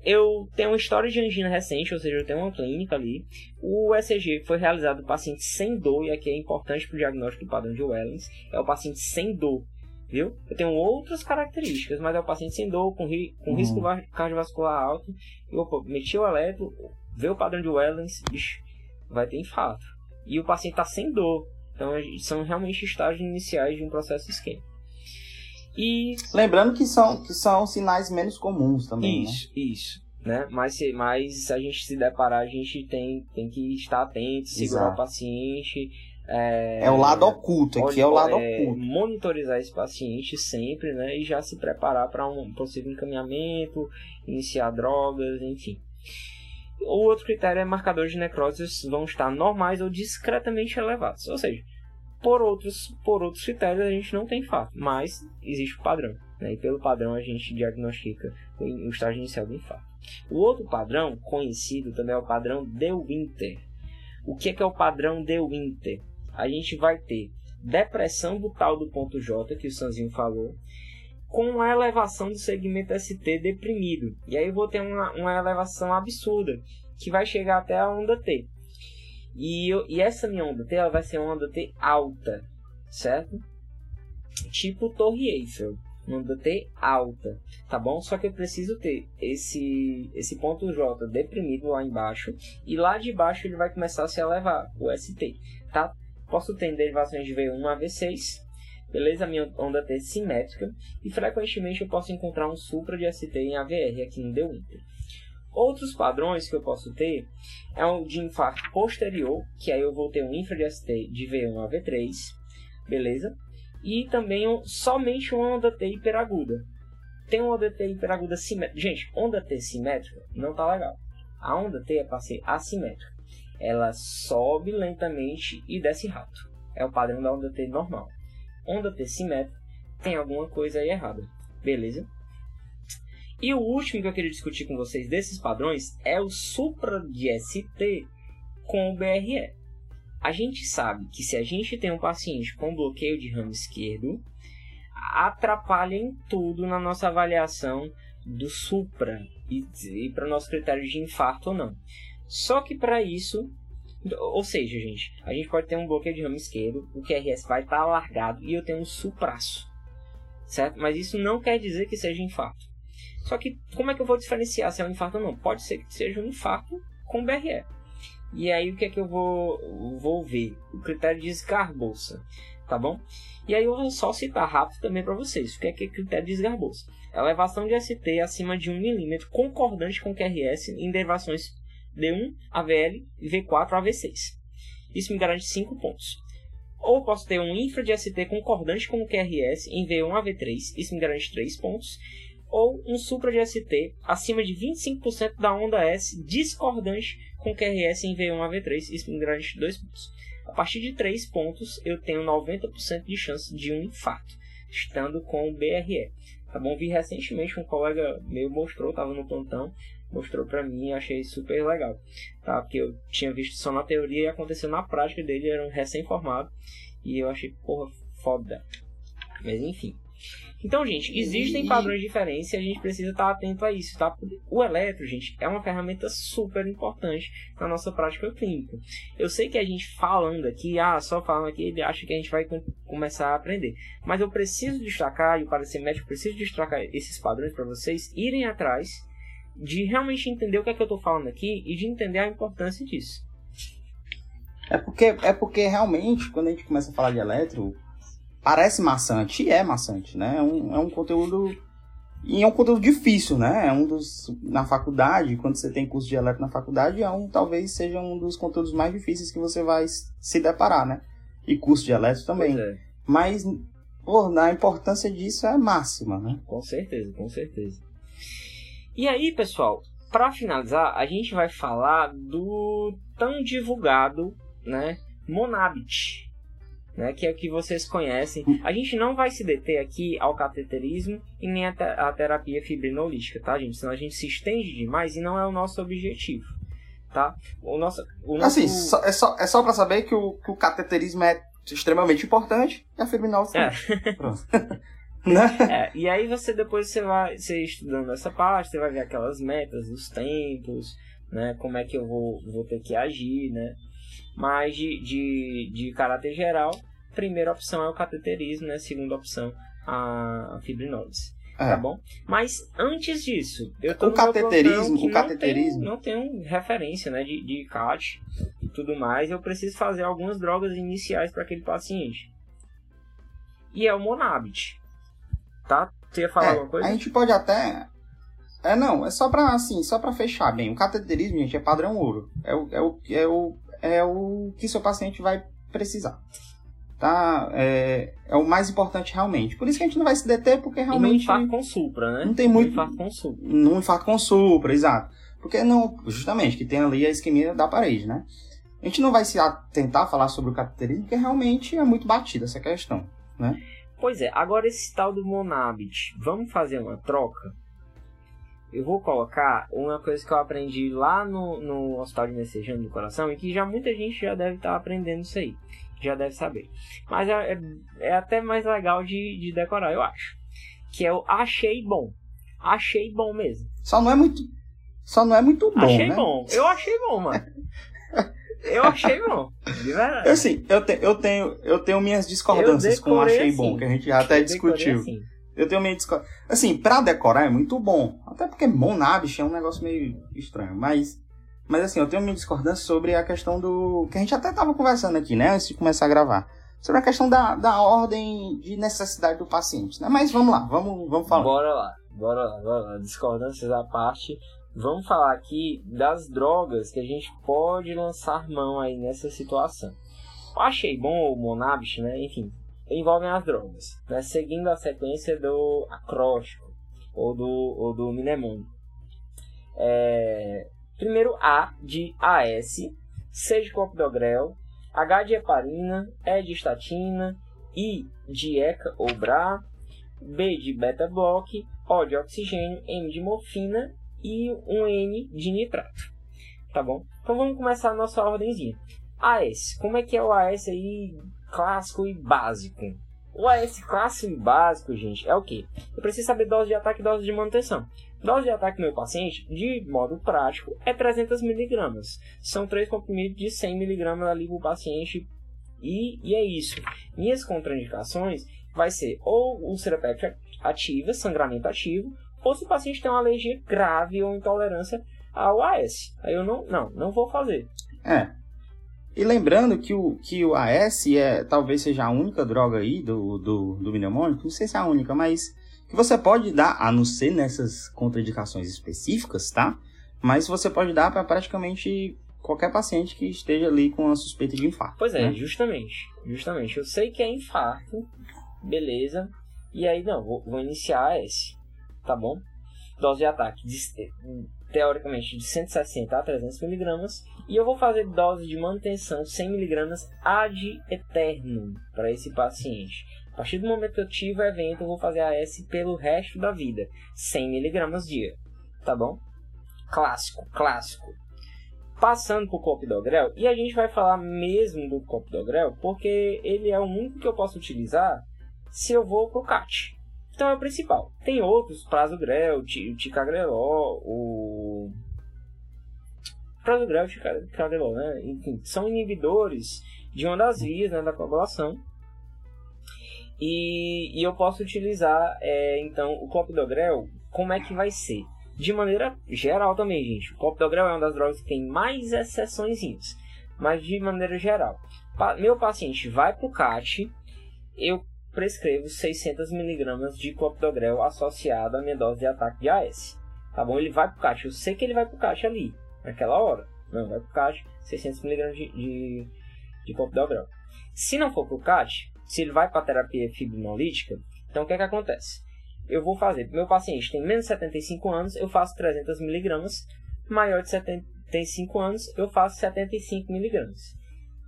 A: Eu tenho uma história de angina recente, ou seja, eu tenho uma clínica ali. O ECG foi realizado no paciente sem dor, e aqui é importante para o diagnóstico do padrão de Wellens, é o paciente sem dor viu? Eu tenho outras características, mas é o paciente sem dor, com, ri, com uhum. risco cardiovascular alto. Eu meti o eletro, vê o padrão de Wellens, bicho, vai ter infarto. E o paciente está sem dor. Então são realmente estágios iniciais de um processo isquêmico.
B: E lembrando que são que são sinais menos comuns também,
A: isso,
B: né?
A: Isso, né? Mas se, mas se a gente se deparar, a gente tem, tem que estar atento, segurar Exato. o paciente
B: é, é o lado oculto, aqui é o lado é, oculto.
A: Monitorizar esse paciente sempre, né? E já se preparar para um possível encaminhamento, iniciar drogas, enfim. O outro critério é marcadores de necroses vão estar normais ou discretamente elevados. Ou seja, por outros, por outros critérios a gente não tem fato, mas existe o padrão. Né? E pelo padrão a gente diagnostica o estágio inicial do infarto. O outro padrão, conhecido também é o padrão De Winter. O que é, que é o padrão De Winter? A gente vai ter depressão do tal do ponto J, que o Sanzinho falou, com a elevação do segmento ST deprimido. E aí eu vou ter uma, uma elevação absurda, que vai chegar até a onda T. E, eu, e essa minha onda T ela vai ser uma onda T alta, certo? Tipo Torre Eiffel, onda T alta, tá bom? Só que eu preciso ter esse, esse ponto J deprimido lá embaixo, e lá de baixo ele vai começar a se elevar, o ST, tá? Posso ter derivações de V1 a V6, beleza? Minha onda T simétrica. E frequentemente eu posso encontrar um supra de ST em AVR aqui no The Winter. Outros padrões que eu posso ter é o de infarto posterior, que aí eu vou ter um infra de ST de V1 a V3, beleza? E também somente uma onda T hiperaguda. Tem uma onda T hiperaguda simétrica. Gente, onda T simétrica não tá legal. A onda T é para ser assimétrica ela sobe lentamente e desce rápido. É o padrão da onda T normal. Onda T simétrica tem alguma coisa aí errada. Beleza? E o último que eu queria discutir com vocês desses padrões é o supra de ST com o BRE. A gente sabe que se a gente tem um paciente com bloqueio de ramo esquerdo, atrapalha em tudo na nossa avaliação do supra e, e para o nosso critério de infarto ou não. Só que para isso, ou seja, gente, a gente pode ter um bloqueio de ramo esquerdo, o QRS vai estar tá alargado e eu tenho um supraço, certo? Mas isso não quer dizer que seja infarto. Só que como é que eu vou diferenciar se é um infarto ou não? Pode ser que seja um infarto com BRE. E aí o que é que eu vou, vou ver? O critério de esgarbosa, tá bom? E aí eu vou só citar rápido também para vocês. O que é que é critério de esgarbosa? Elevação de ST acima de 1 mm concordante com QRS em derivações D1, AVL e V4, AV6. Isso me garante 5 pontos. Ou posso ter um infra de ST concordante com o QRS em V1 AV3, isso me garante 3 pontos. Ou um supra de ST acima de 25% da onda S discordante com o QRS em V1 AV3, isso me garante 2 pontos. A partir de 3 pontos, eu tenho 90% de chance de um infarto, estando com o BRE. Tá bom? Vi recentemente um colega meu mostrou, estava no plantão, mostrou para mim e achei super legal, tá? Porque eu tinha visto só na teoria e aconteceu na prática dele, era um recém-formado e eu achei, porra, foda. Mas enfim. Então, gente, existem padrões diferentes e a gente precisa estar atento a isso, tá? O eletro, gente, é uma ferramenta super importante na nossa prática clínica. Eu sei que a gente falando aqui, ah, só falando aqui, ele acha que a gente vai começar a aprender. Mas eu preciso destacar, e o parecer médico preciso destacar esses padrões para vocês irem atrás de realmente entender o que é que eu estou falando aqui e de entender a importância disso.
B: É porque, é porque realmente, quando a gente começa a falar de eletro, parece maçante, e é maçante, né? É um, é um conteúdo E é um conteúdo difícil, né? É um dos. Na faculdade, quando você tem curso de eletro na faculdade, é um, talvez seja um dos conteúdos mais difíceis que você vai se deparar, né? E curso de eletro também.
A: É.
B: Mas, pô, a importância disso é máxima, né?
A: Com certeza, com certeza. E aí, pessoal, para finalizar, a gente vai falar do tão divulgado, né, Monabit, né, que é o que vocês conhecem. A gente não vai se deter aqui ao cateterismo e nem a, te a terapia fibrinolítica, tá, gente? Senão a gente se estende demais e não é o nosso objetivo, tá? O nosso, o nosso...
B: Assim, só, é só, é só para saber que o, que o cateterismo é extremamente importante e a também. É. Pronto.
A: Né? É, e aí você depois você vai você estudando essa parte, você vai ver aquelas metas, os tempos, né? Como é que eu vou, vou ter que agir, né? Mas de, de, de caráter geral, primeira opção é o cateterismo, né? Segunda opção a, fibrinose. É. Tá bom? Mas antes disso, eu tô
B: o cateterismo, o cateterismo
A: não tenho, não tenho referência, né, de, de CAT e tudo mais. Eu preciso fazer algumas drogas iniciais para aquele paciente. E é o Monabit tá? Você ia falar
B: é,
A: alguma coisa?
B: A gente pode até. É, não, é só pra, assim, só pra fechar bem. O cateterismo, gente, é padrão ouro. É o, é o, é o, é o que seu paciente vai precisar. Tá? É, é o mais importante realmente. Por isso que a gente não vai se deter, porque realmente. E
A: infarto com supra, né?
B: Não tem muito.
A: No infarto com supra.
B: No infarto com supra, exato. Porque não, justamente, que tem ali a isquemia da parede, né? A gente não vai se tentar falar sobre o cateterismo, porque realmente é muito batida essa questão, né?
A: Pois é, agora esse tal do Monabit, vamos fazer uma troca? Eu vou colocar uma coisa que eu aprendi lá no, no Hospital de Messejano do Coração e que já muita gente já deve estar tá aprendendo isso aí, já deve saber. Mas é, é, é até mais legal de, de decorar, eu acho. Que é o achei bom. Achei bom mesmo.
B: Só não é muito. Só não é muito bom.
A: Achei
B: né?
A: bom. Eu achei bom, mano. Eu achei bom, de verdade.
B: Assim, eu, te, eu, tenho, eu tenho minhas discordâncias com achei assim. bom, que a gente já até discutiu. Assim. Eu tenho minha discordância. Assim, pra decorar é muito bom. Até porque Monabish é um negócio meio estranho. Mas, mas assim, eu tenho minha discordância sobre a questão do. Que a gente até tava conversando aqui, né? Antes de começar a gravar. Sobre a questão da, da ordem de necessidade do paciente, né? Mas vamos lá, vamos, vamos falar.
A: Bora lá, bora lá, bora lá. Discordâncias à parte. Vamos falar aqui das drogas que a gente pode lançar mão aí nessa situação. Eu achei bom o Monabis, né? Enfim, envolvem as drogas, né? Seguindo a sequência do acróstico ou do, ou do. É, primeiro A de AS, C de clopidogrel, H de heparina, E de estatina, I de ECA ou BRA, B de beta-block, O de oxigênio, M de morfina e um N de nitrato. Tá bom? Então vamos começar a nossa ordemzinha. AS. Como é que é o AS aí clássico e básico? O AS clássico e básico, gente, é o que? Eu preciso saber dose de ataque e dose de manutenção. Dose de ataque do meu paciente, de modo prático, é 300mg. São três comprimidos de 100mg ali para o paciente. E, e é isso. Minhas contraindicações vai ser ou péptica ativa, sangramento ativo, ou se o paciente tem uma alergia grave ou intolerância ao AS. Aí eu não, não, não vou fazer.
B: É. E lembrando que o, que o AS é, talvez seja a única droga aí do, do, do mnemônico, não sei se é a única, mas que você pode dar, a não ser nessas contraindicações específicas, tá? Mas você pode dar para praticamente qualquer paciente que esteja ali com a suspeita de infarto.
A: Pois é,
B: né?
A: justamente. Justamente. Eu sei que é infarto, beleza. E aí, não, vou, vou iniciar AS tá bom? Dose de ataque, de, teoricamente, de 160 a 300 miligramas. E eu vou fazer dose de manutenção 100 miligramas ad eterno para esse paciente. A partir do momento que eu tiver evento, eu vou fazer AS pelo resto da vida. 100 miligramas dia, tá bom? Clássico, clássico. Passando para o copidogrel, e a gente vai falar mesmo do copidogrel, porque ele é o único que eu posso utilizar se eu vou para o CAT. Então é o principal. Tem outros, Prasugrel, o Ticagrelol, o Prasugrel e o Ticagrelol, né? Enfim, são inibidores de uma das vias né, da coagulação. E, e eu posso utilizar, é, então, o clopidogrel, como é que vai ser? De maneira geral também, gente. O clopidogrel é uma das drogas que tem mais exceções, mas de maneira geral. meu paciente vai para o CAT, eu prescrevo 600mg de clopidogrel associado à minha dose de ataque de AS. Tá bom? Ele vai pro caixa. Eu sei que ele vai pro caixa ali, naquela hora. Não, vai pro caixa, 600mg de, de, de clopidogrel. Se não for pro caixa, se ele vai para terapia fibrinolítica, então o que é que acontece? Eu vou fazer, meu paciente tem menos de 75 anos, eu faço 300mg, maior de 75 anos, eu faço 75mg.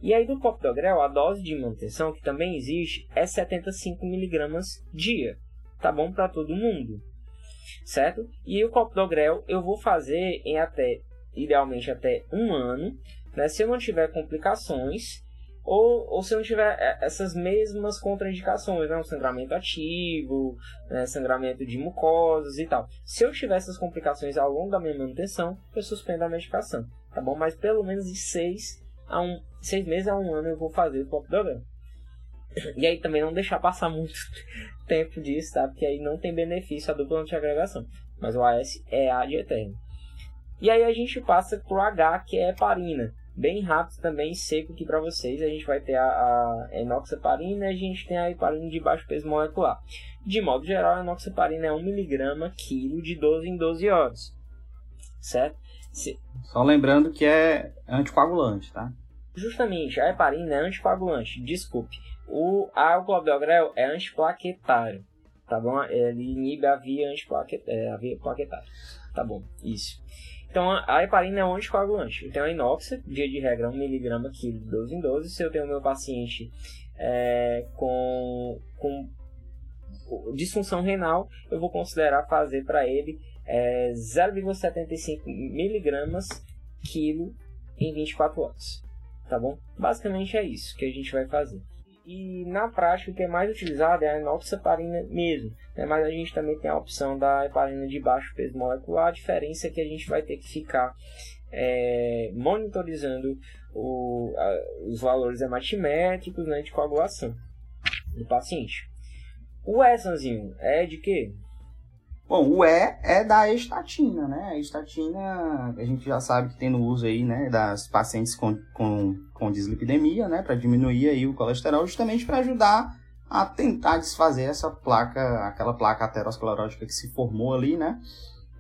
A: E aí do clopidogrel, a dose de manutenção, que também existe, é 75mg dia. Tá bom para todo mundo. Certo? E o clopidogrel eu vou fazer em até, idealmente até um ano. Né? Se eu não tiver complicações, ou, ou se eu não tiver é, essas mesmas contraindicações, né? um sangramento ativo, né? sangramento de mucosas e tal. Se eu tiver essas complicações ao longo da minha manutenção, eu suspendo a medicação, tá bom? Mas pelo menos de 6 a um, seis meses a um ano eu vou fazer o clopidogrel. E aí também não deixar passar muito tempo disso, tá? Porque aí não tem benefício a dupla antiagregação. Mas o AS é A de eterno. E aí a gente passa pro H, que é heparina. Bem rápido também, seco aqui para vocês. A gente vai ter a, a enoxaparina e a gente tem a heparina de baixo peso molecular. De modo geral, a enoxaparina é 1mg quilo de 12 em 12 horas. Certo?
B: Se... Só lembrando que é anticoagulante, tá?
A: Justamente, a heparina é anticoagulante, desculpe. O alclobelgrel é antiplaquetário, tá bom? Ele inibe a via, é, a via plaquetária, tá bom? Isso. Então, a heparina é um anticoagulante. Eu tenho a inoxa, via de regra 1mg quilo de 12 em 12. Se eu tenho meu paciente é, com, com disfunção renal, eu vou considerar fazer para ele é 0,75 miligramas quilo em 24 horas, tá bom? Basicamente é isso que a gente vai fazer. E na prática o que é mais utilizado é a enoxaparina mesmo, né? mas a gente também tem a opção da heparina de baixo peso molecular, a diferença é que a gente vai ter que ficar é, monitorizando o, a, os valores hematimétricos né, de coagulação do paciente. O Essanzinho é de quê?
B: Bom, o E é da estatina, né? A estatina, a gente já sabe que tem no uso aí, né, das pacientes com, com, com dislipidemia, né, para diminuir aí o colesterol, justamente para ajudar a tentar desfazer essa placa, aquela placa aterosclerótica que se formou ali, né?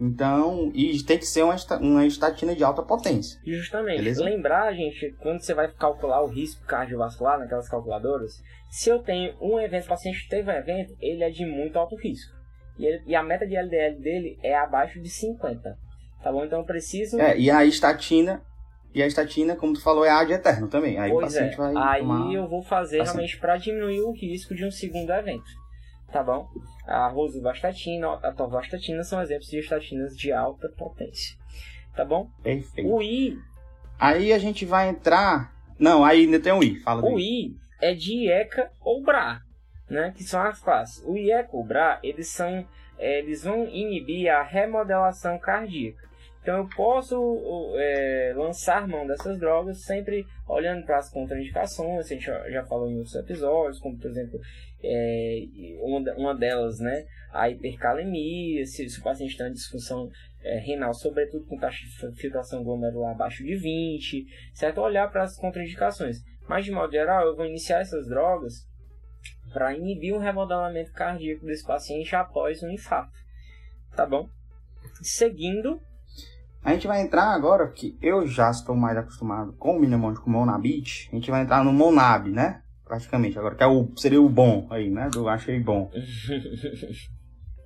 B: Então, e tem que ser uma, uma estatina de alta potência.
A: Justamente. Beleza? Lembrar, gente, quando você vai calcular o risco cardiovascular naquelas calculadoras, se eu tenho um evento, o paciente teve um evento, ele é de muito alto risco. E, ele, e a meta de LDL dele é abaixo de 50. Tá bom? Então eu preciso.
B: É, e a estatina. E a estatina, como tu falou, é a de eterno também. Aí pois o paciente é. vai.
A: Aí tomar... eu vou fazer assim. realmente para diminuir o risco de um segundo evento. Tá bom? A rosuvastatina, a torvastatina são exemplos de estatinas de alta potência. Tá bom?
B: Perfeito.
A: O I.
B: Aí a gente vai entrar. Não, aí ainda tem o I. Fala
A: O I é de ECA ou BRA né, que são as classes. O I e o BRA, eles são eles vão inibir a remodelação cardíaca. Então eu posso é, lançar mão dessas drogas sempre olhando para as contraindicações, a gente já falou em outros episódios, como por exemplo é, uma delas, né, a hipercalemia, se, se o paciente tem uma disfunção é, renal, sobretudo com taxa de filtração glomerular abaixo de 20, certo? Olhar para as contraindicações. Mas de modo geral, eu vou iniciar essas drogas para inibir o remodelamento cardíaco desse paciente após um infarto. Tá bom? Seguindo.
B: A gente vai entrar agora, que eu já estou mais acostumado com o Minamont com o Monabit. A gente vai entrar no Monab, né? Praticamente, agora que é o, seria o bom aí, né? Do achei bom.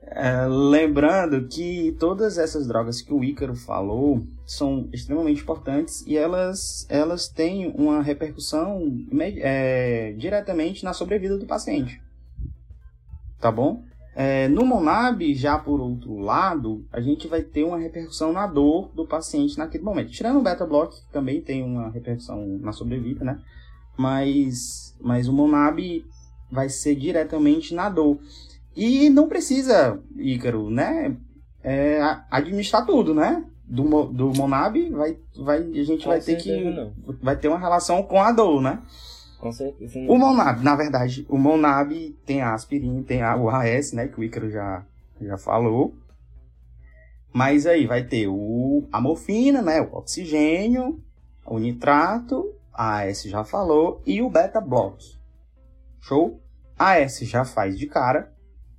B: É, lembrando que todas essas drogas que o Ícaro falou são extremamente importantes e elas, elas têm uma repercussão é, diretamente na sobrevida do paciente. Tá bom? É, no Monab, já por outro lado, a gente vai ter uma repercussão na dor do paciente naquele momento. Tirando o beta-block, que também tem uma repercussão na sobrevida, né? Mas, mas o Monab vai ser diretamente na dor. E não precisa, Ícaro, né? É, administrar tudo, né? Do, do Monab, vai, vai, a gente com vai ter que. Não. Vai ter uma relação com a dor, né?
A: Com certeza.
B: O Monab, na verdade, o Monab tem a aspirina, tem a, o AS, né? Que o Ícaro já, já falou. Mas aí vai ter o, a morfina, né? O oxigênio, o nitrato, a AS já falou, e o beta block. Show? A S já faz de cara,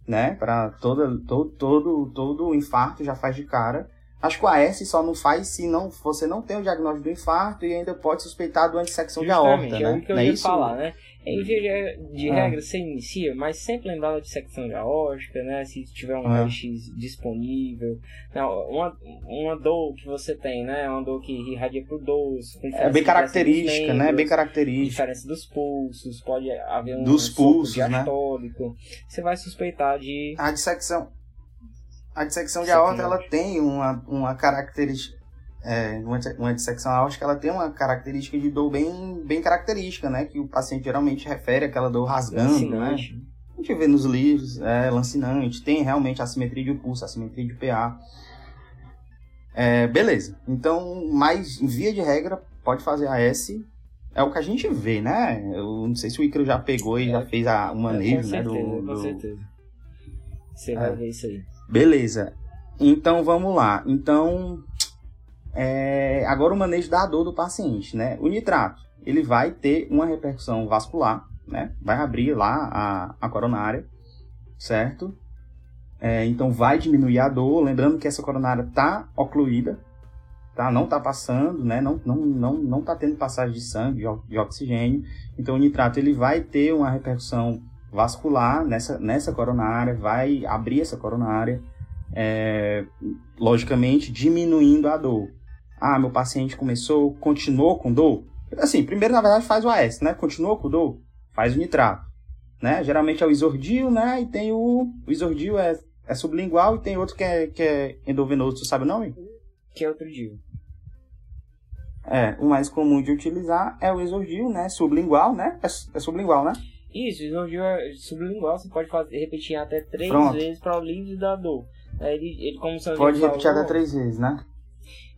B: né? Para todo, todo, todo, todo infarto já faz de cara. Acho que o AS só não faz se não, você não tem o diagnóstico do infarto e ainda pode suspeitar do antissecção de aorta,
A: é
B: né?
A: o que eu
B: não é
A: ia
B: isso?
A: falar, né? Em via de
B: Ah.
A: regra, você inicia, mas sempre lembrar da dissecção de aórtica, né? Se tiver um
B: Ah.
A: raio-x disponível. Não, uma, uma dor que você tem, né? Uma dor que irradia por dores. com
B: É bem
A: de
B: característica, né?
A: membros,
B: Bem característica.
A: Diferença dos pulsos, pode haver um
B: Dos pulsos, né?
A: diastólico. Você vai suspeitar de.
B: A dissecção, a dissecção de aorta, ela tem uma, uma característica, é, uma, disse- uma dissecção aórtica, ela tem uma característica de dor bem, bem característica, né? Que o paciente geralmente refere àquela dor rasgando, né?
A: lancinante.
B: A gente vê nos livros, é lancinante, tem realmente assimetria de pulso, assimetria de PA. É, beleza. Então, mas em via de regra, pode fazer a S. É o que a gente vê, né? Eu não sei se o Icaro já pegou e
A: É.
B: já fez a, manejo,
A: certeza,
B: né? Do,
A: com
B: do-
A: certeza. Você
B: É.
A: vai ver isso aí.
B: Beleza. Então vamos lá. Então, é, agora o manejo da dor do paciente, né? O nitrato, ele vai ter uma repercussão vascular, né? Vai abrir lá a, a coronária, certo? É, então vai diminuir a dor, lembrando que essa coronária tá ocluída, tá? Não tá passando, né? Não, não, não, não tá tendo passagem de sangue, de, de oxigênio. Então o nitrato ele vai ter uma repercussão vascular nessa, nessa coronária, vai abrir essa coronária, é, logicamente diminuindo a dor. Ah, meu paciente começou, continuou com dor? Assim, primeiro na verdade faz o AS, né? Continuou com dor? Faz o nitrato, né? Geralmente é o isordil, né? E tem o, o isordil é, é sublingual e tem outro que é, que é endovenoso, tu sabe o nome?
A: Que é outro dia.
B: É, o mais comum de utilizar é o isordil, né? Sublingual, né? É, é sublingual, né?
A: Isso, é sublingual, você pode fazer, repetir até três
B: Pronto.
A: vezes para o livre da dor. Ele, ele como o Sandro
B: Pode
A: falou,
B: repetir até três vezes, né?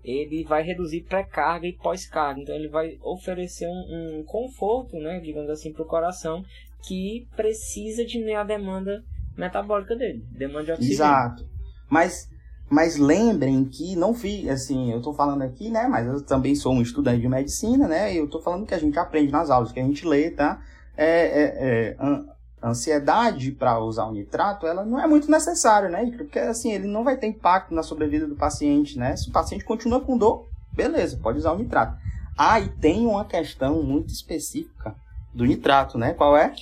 A: ele vai reduzir pré-carga e pós-carga. Então ele vai oferecer um, um conforto, né, digamos assim, para o coração que precisa diminuir a demanda metabólica dele, demanda de oxigênio.
B: Exato. Mas, mas lembrem que não fiz, assim, eu tô falando aqui, né? Mas eu também sou um estudante de medicina, né? E eu tô falando que a gente aprende nas aulas, que a gente lê, tá? É, é, é, an- ansiedade para usar o nitrato, ela não é muito necessária, né? Icaro? Porque assim, ele não vai ter impacto na sobrevida do paciente, né? Se o paciente continua com dor, beleza, pode usar o nitrato. Ah, e tem uma questão muito específica do nitrato, né? Qual é?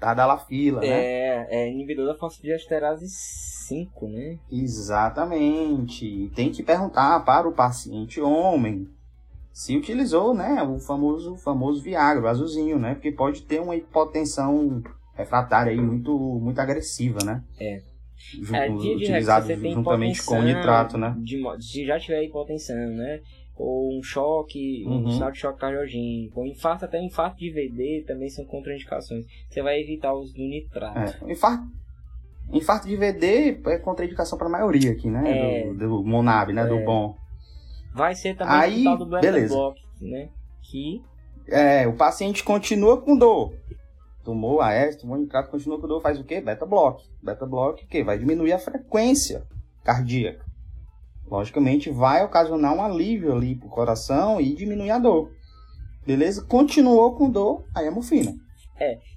B: Tadalafila, né?
A: É, é inibidor da fosfodiesterase 5, né?
B: Exatamente. Tem que perguntar para o paciente homem se utilizou, né, o famoso famoso Viagra, o azulzinho, né? Porque pode ter uma hipotensão refratária aí muito muito agressiva, né?
A: É.
B: Ju-
A: É,
B: utilizado juntamente com o nitrato, né?
A: de se já tiver hipotensão, né? Ou um choque, um
B: Uhum.
A: sinal de choque cardiogênico, ou infarto, até infarto de VD também são contraindicações. Você vai evitar o uso do nitrato.
B: É, infarto, infarto de VD é contraindicação para a maioria aqui, né?
A: É.
B: Do, do Monab, né? Do
A: É.
B: bom.
A: Vai ser também
B: Aí,
A: o tal do beta
B: beleza.
A: block, né? Que
B: É, o paciente continua com dor. Tomou AS, tomou nitrato, continua com dor, faz o quê? Beta block. Beta block, o quê? Vai diminuir a frequência cardíaca. Logicamente, vai ocasionar um alívio ali pro coração e diminuir a dor. Beleza? Continuou com dor, aí é morfina.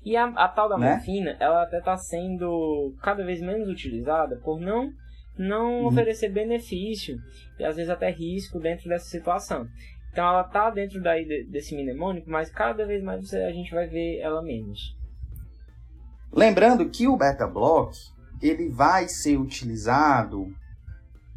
A: E a, a tal da
B: Né?
A: morfina, ela até está sendo cada vez menos utilizada por não, não
B: Uhum.
A: oferecer benefício e às vezes até risco dentro dessa situação. Então ela está dentro daí de- desse mnemônico, mas cada vez mais a gente vai ver ela menos.
B: Lembrando que o beta block, ele vai ser utilizado.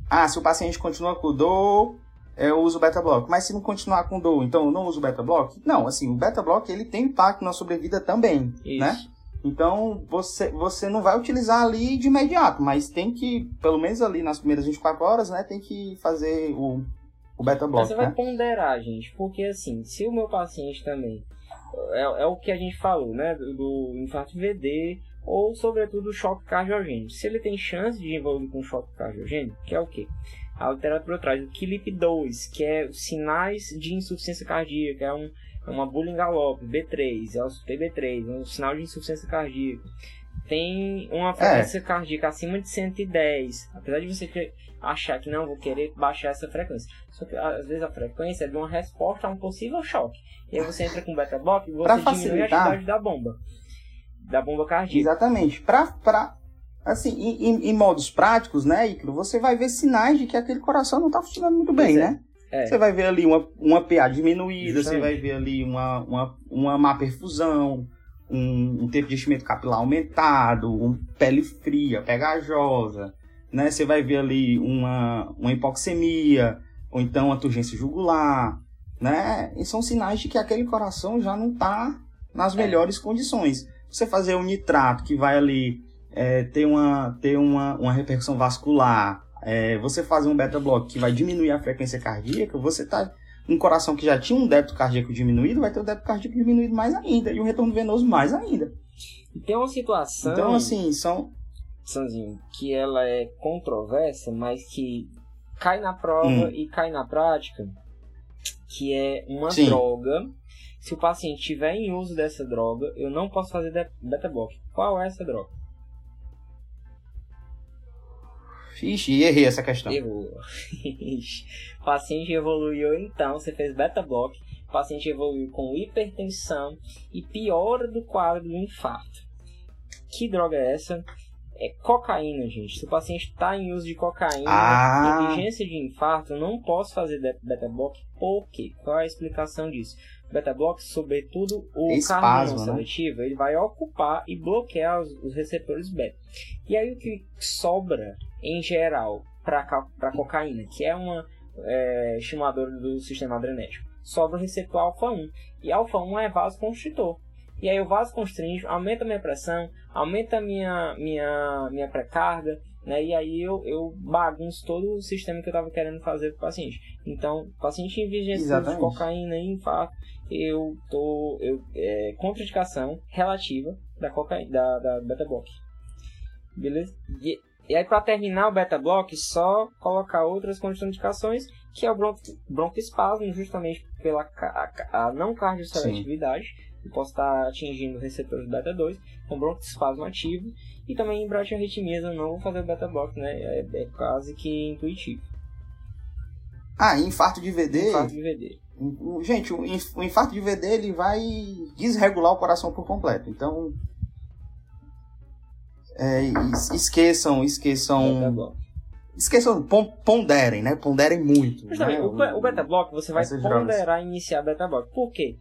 B: Ah, se o paciente continua com dor, eu uso o beta block. Mas se não continuar com dor, então eu não uso o beta block? Não, assim, o beta block ele tem impacto na sobrevida também,
A: Isso.
B: né? Então você, você não vai utilizar ali de imediato, mas tem que, pelo menos ali nas primeiras 24 horas, né, tem que fazer o, o beta
A: Mas
B: block,
A: você vai
B: né?
A: ponderar, gente, porque assim, se o meu paciente também é, é o que a gente falou, né, do, do infarto VD ou sobretudo choque cardiogênico. Se ele tem chance de envolver com choque cardiogênico, que é o quê? A literatura traz o KILIP2, que é sinais de insuficiência cardíaca, é um uma bullying galope, B3, é o TB3, é um sinal de insuficiência cardíaca. Tem uma frequência cardíaca acima de 110. Apesar de você achar que não vou querer baixar essa frequência. Só que às vezes a frequência é de uma resposta a um possível choque. E aí você entra com beta block e você
B: Pra
A: diminui a
B: facilitar.
A: atividade da bomba. da bomba cardíaca.
B: Exatamente. Pra, pra, assim, em, em, em modos práticos, né, Icaro, você vai ver sinais de que aquele coração não está funcionando muito bem,
A: é.
B: né?
A: É.
B: Você vai ver ali uma, uma PA diminuída, você vai ver ali uma, uma, uma má perfusão, um, um tempo de enchimento capilar aumentado, um pele fria, pegajosa, né? Você vai ver ali uma, uma hipoxemia, ou então uma turgência jugular, né? E são sinais de que aquele coração já não está nas
A: É.
B: melhores condições. Você fazer um nitrato que vai ali é, ter, uma, ter uma, uma repercussão vascular, é, você fazer um beta-block que vai diminuir a frequência cardíaca, você tá um coração que já tinha um débito cardíaco diminuído, vai ter o débito cardíaco diminuído mais ainda, e o retorno venoso mais ainda.
A: Tem uma situação,
B: Então, assim, são.
A: Sanzinho, que ela é controversa, mas que cai na prova
B: Hum.
A: e cai na prática, que é uma
B: Sim.
A: droga. Se o paciente tiver em uso dessa droga, eu não posso fazer de- beta-block. Qual é essa droga?
B: Ixi, errei essa questão.
A: Errou. o paciente evoluiu então, você fez beta-block, o paciente evoluiu com hipertensão e piora do quadro do infarto. Que droga é essa? É cocaína, gente. Se o paciente está em uso de cocaína,
B: Ah.
A: em vigência de infarto, não posso fazer de- beta-block. Por quê? Qual é a explicação disso? Beta-block, sobretudo o
B: espasmo,
A: cardio não
B: né?
A: seletivo, ele vai ocupar e bloquear os, os receptores beta. E aí o que sobra, em geral, para cocaína, que é uma é, estimuladora do sistema adrenérgico, sobra o receptor alfa-1. E alfa-1 é vasoconstritor. E aí o vasoconstringe, aumenta a minha pressão, aumenta a minha, minha, minha pré-carga, né? E aí eu, eu bagunço todo o sistema que eu estava querendo fazer para o paciente. Então, paciente em vigência de cocaína e infarto, eu tô eu, é, contraindicação relativa da cocaína, da, da beta block. Beleza? E, e aí para terminar o beta block, só colocar outras contraindicações, que é o bronco, broncoespasmo, justamente pela a, a não cardioseletividade. Eu posso estar atingindo receptores beta 2, com broncoespasmo ativo, e também em bradiarritmias eu não vou fazer beta block, né? É, é quase que intuitivo.
B: Ah, infarto de VD.
A: Infarto de VD.
B: Gente, o inf- o infarto de VD ele vai desregular o coração por completo. Então. é, es- esqueçam, esqueçam.
A: block.
B: Esqueçam, pon- ponderem, né? Ponderem muito.
A: Justamente,
B: né?
A: o, o beta block você vai ponderar iniciar beta block. Por quê?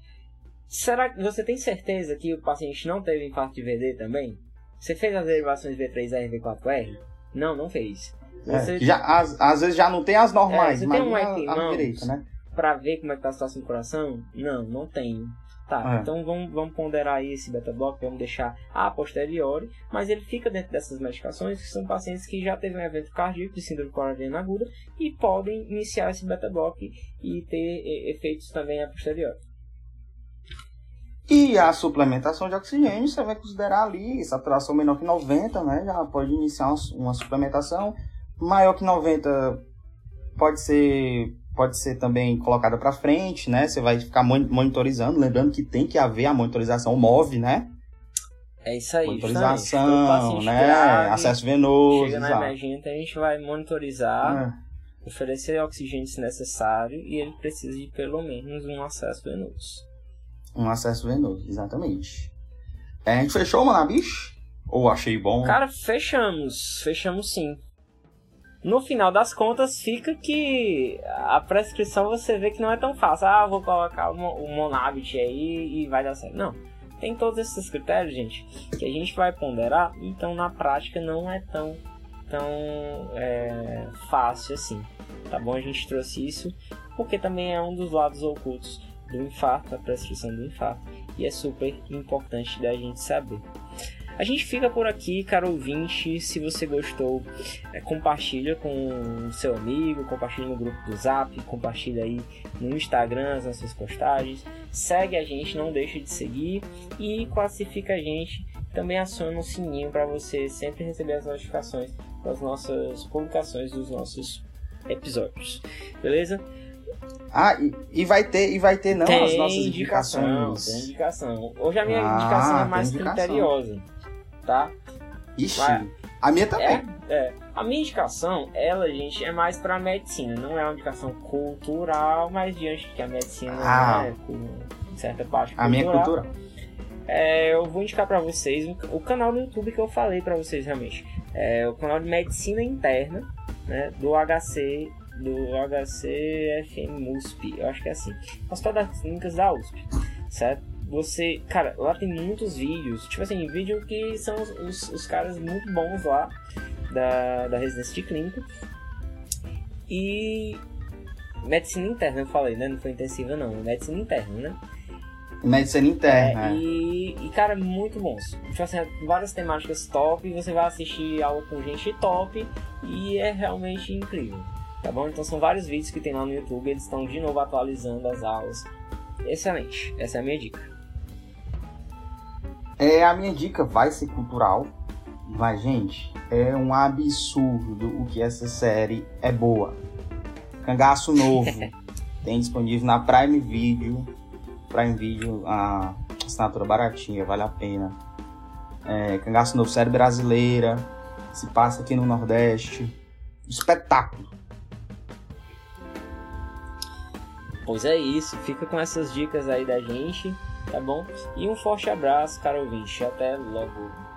A: Será que você tem certeza que o paciente não teve infarto de VD também? Você fez as derivações V3R e V4R? Não, não fez.
B: É,
A: Você,
B: já, às, às vezes já não tem as normais,
A: É, você
B: mas
A: tem um
B: a,
A: em
B: a
A: mãos?
B: direita, né?
A: Pra ver como é que tá a situação do coração? Não, não tenho. Tá,
B: É.
A: então vamos, vamos ponderar aí esse beta block, vamos deixar a posteriori, mas ele fica dentro dessas medicações que são pacientes que já teve um evento cardíaco de síndrome coronariana aguda e podem iniciar esse beta block e ter efeitos também a posteriori.
B: E a suplementação de oxigênio, você vai considerar ali saturação menor que 90, né? Já pode iniciar uma suplementação. Maior que 90 pode ser pode ser também colocada para frente, né? Você vai ficar mon- monitorizando, lembrando que tem que haver a monitorização MOV, né?
A: É isso aí,
B: Monitorização,
A: paciente
B: né?
A: grave,
B: Acesso venoso,
A: Chega na emergência, a gente vai monitorizar,
B: É.
A: oferecer oxigênio se necessário e ele precisa de pelo menos um acesso venoso.
B: Um acesso venoso, exatamente. É, a gente fechou, Manabicho? Ou achei bom?
A: Cara, fechamos. Fechamos sim. No final das contas, fica que a prescrição você vê que não é tão fácil. Ah, vou colocar o Mo- o Monavit aí e vai dar certo. Não. Tem todos esses critérios, gente, que a gente vai ponderar. Então, na prática, não é tão, tão é, fácil assim. Tá bom? A gente trouxe isso porque também é um dos lados ocultos do infarto, a prescrição do infarto. E é super importante da gente saber. A gente fica por aqui, caro ouvinte. Se você gostou, é, compartilha com o seu amigo, compartilha no grupo do Zap, compartilha aí no Instagram as nossas postagens. Segue a gente, não deixa de seguir e classifica a gente. Também aciona o sininho para você sempre receber as notificações das nossas publicações dos nossos episódios. Beleza?
B: Ah, e, e vai ter, e vai ter não
A: tem
B: as nossas
A: indicação,
B: indicações.
A: tem indicação. Hoje a minha
B: Ah,
A: indicação é mais
B: indicação.
A: criteriosa, tá?
B: Ixi, a minha também.
A: É, é. A minha indicação, ela, gente, é mais pra medicina. Não é uma indicação cultural, mas diante que a medicina
B: Ah.
A: é, com certa parte
B: a minha
A: cultural,
B: cultura.
A: é, eu vou indicar para vocês o, o, canal do YouTube que eu falei para vocês realmente. É o canal de medicina interna, né, do HC do HCFM USP, eu acho que é assim. Hospital das Clínicas da USP, certo? Você, cara, lá tem muitos vídeos, tipo assim, vídeo que são os, os, caras muito bons lá da, da residência de clínica. E medicina interna, eu falei, né? Não foi intensiva não, medicina interna, né?
B: Medicina interna.
A: É, e, e, cara, muito bons. Tipo assim, várias temáticas top, você vai assistir aula com gente top e é realmente incrível. Tá bom? Então são vários vídeos que tem lá no YouTube, eles estão de novo atualizando as aulas. Excelente, essa é a minha dica.
B: É, a minha dica vai ser cultural, mas gente, é um absurdo o que essa série é boa. Cangaço Novo tem disponível na Prime Video. Prime Video, a assinatura baratinha, vale a pena. É, Cangaço Novo, série brasileira, se passa aqui no Nordeste. Espetáculo.
A: Pois é isso, fica com essas dicas aí da gente, tá bom? E um forte abraço, caro ouvinte. Até logo.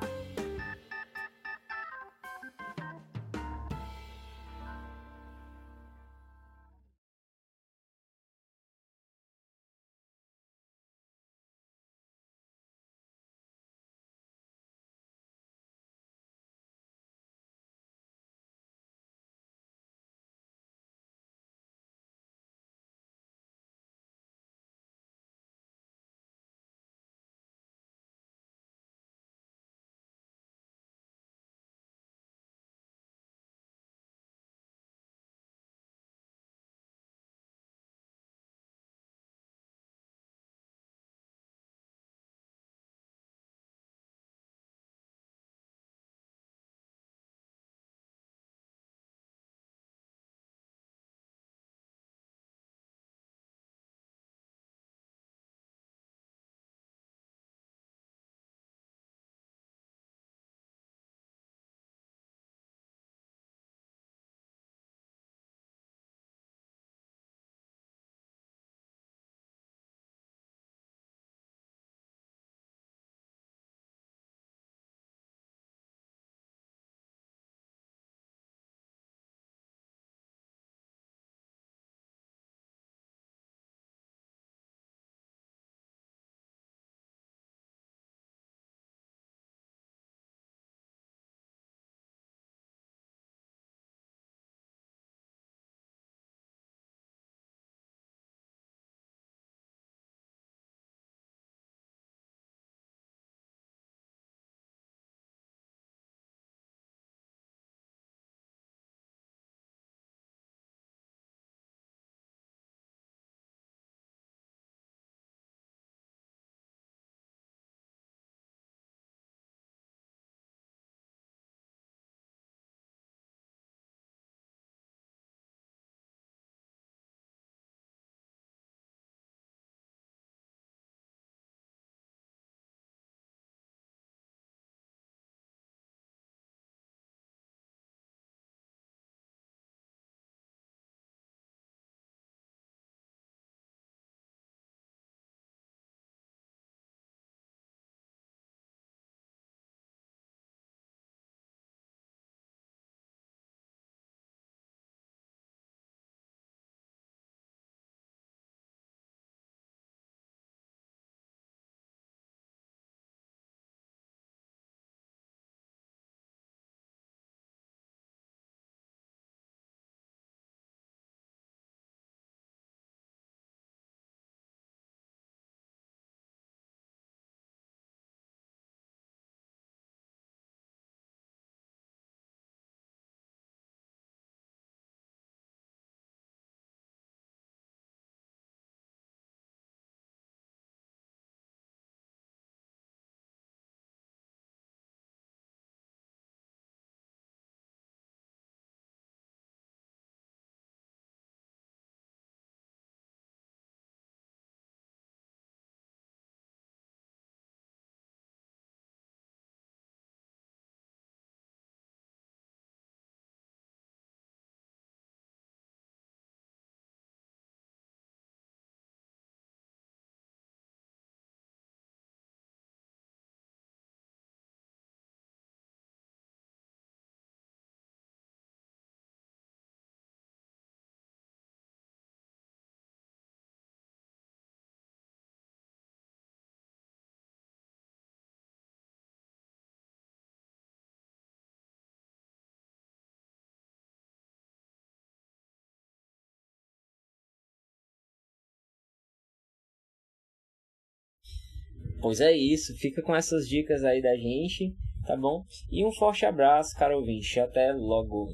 A: Pois é isso, fica com essas dicas aí da gente, tá bom? E um forte abraço, caro ouvinte. Até logo.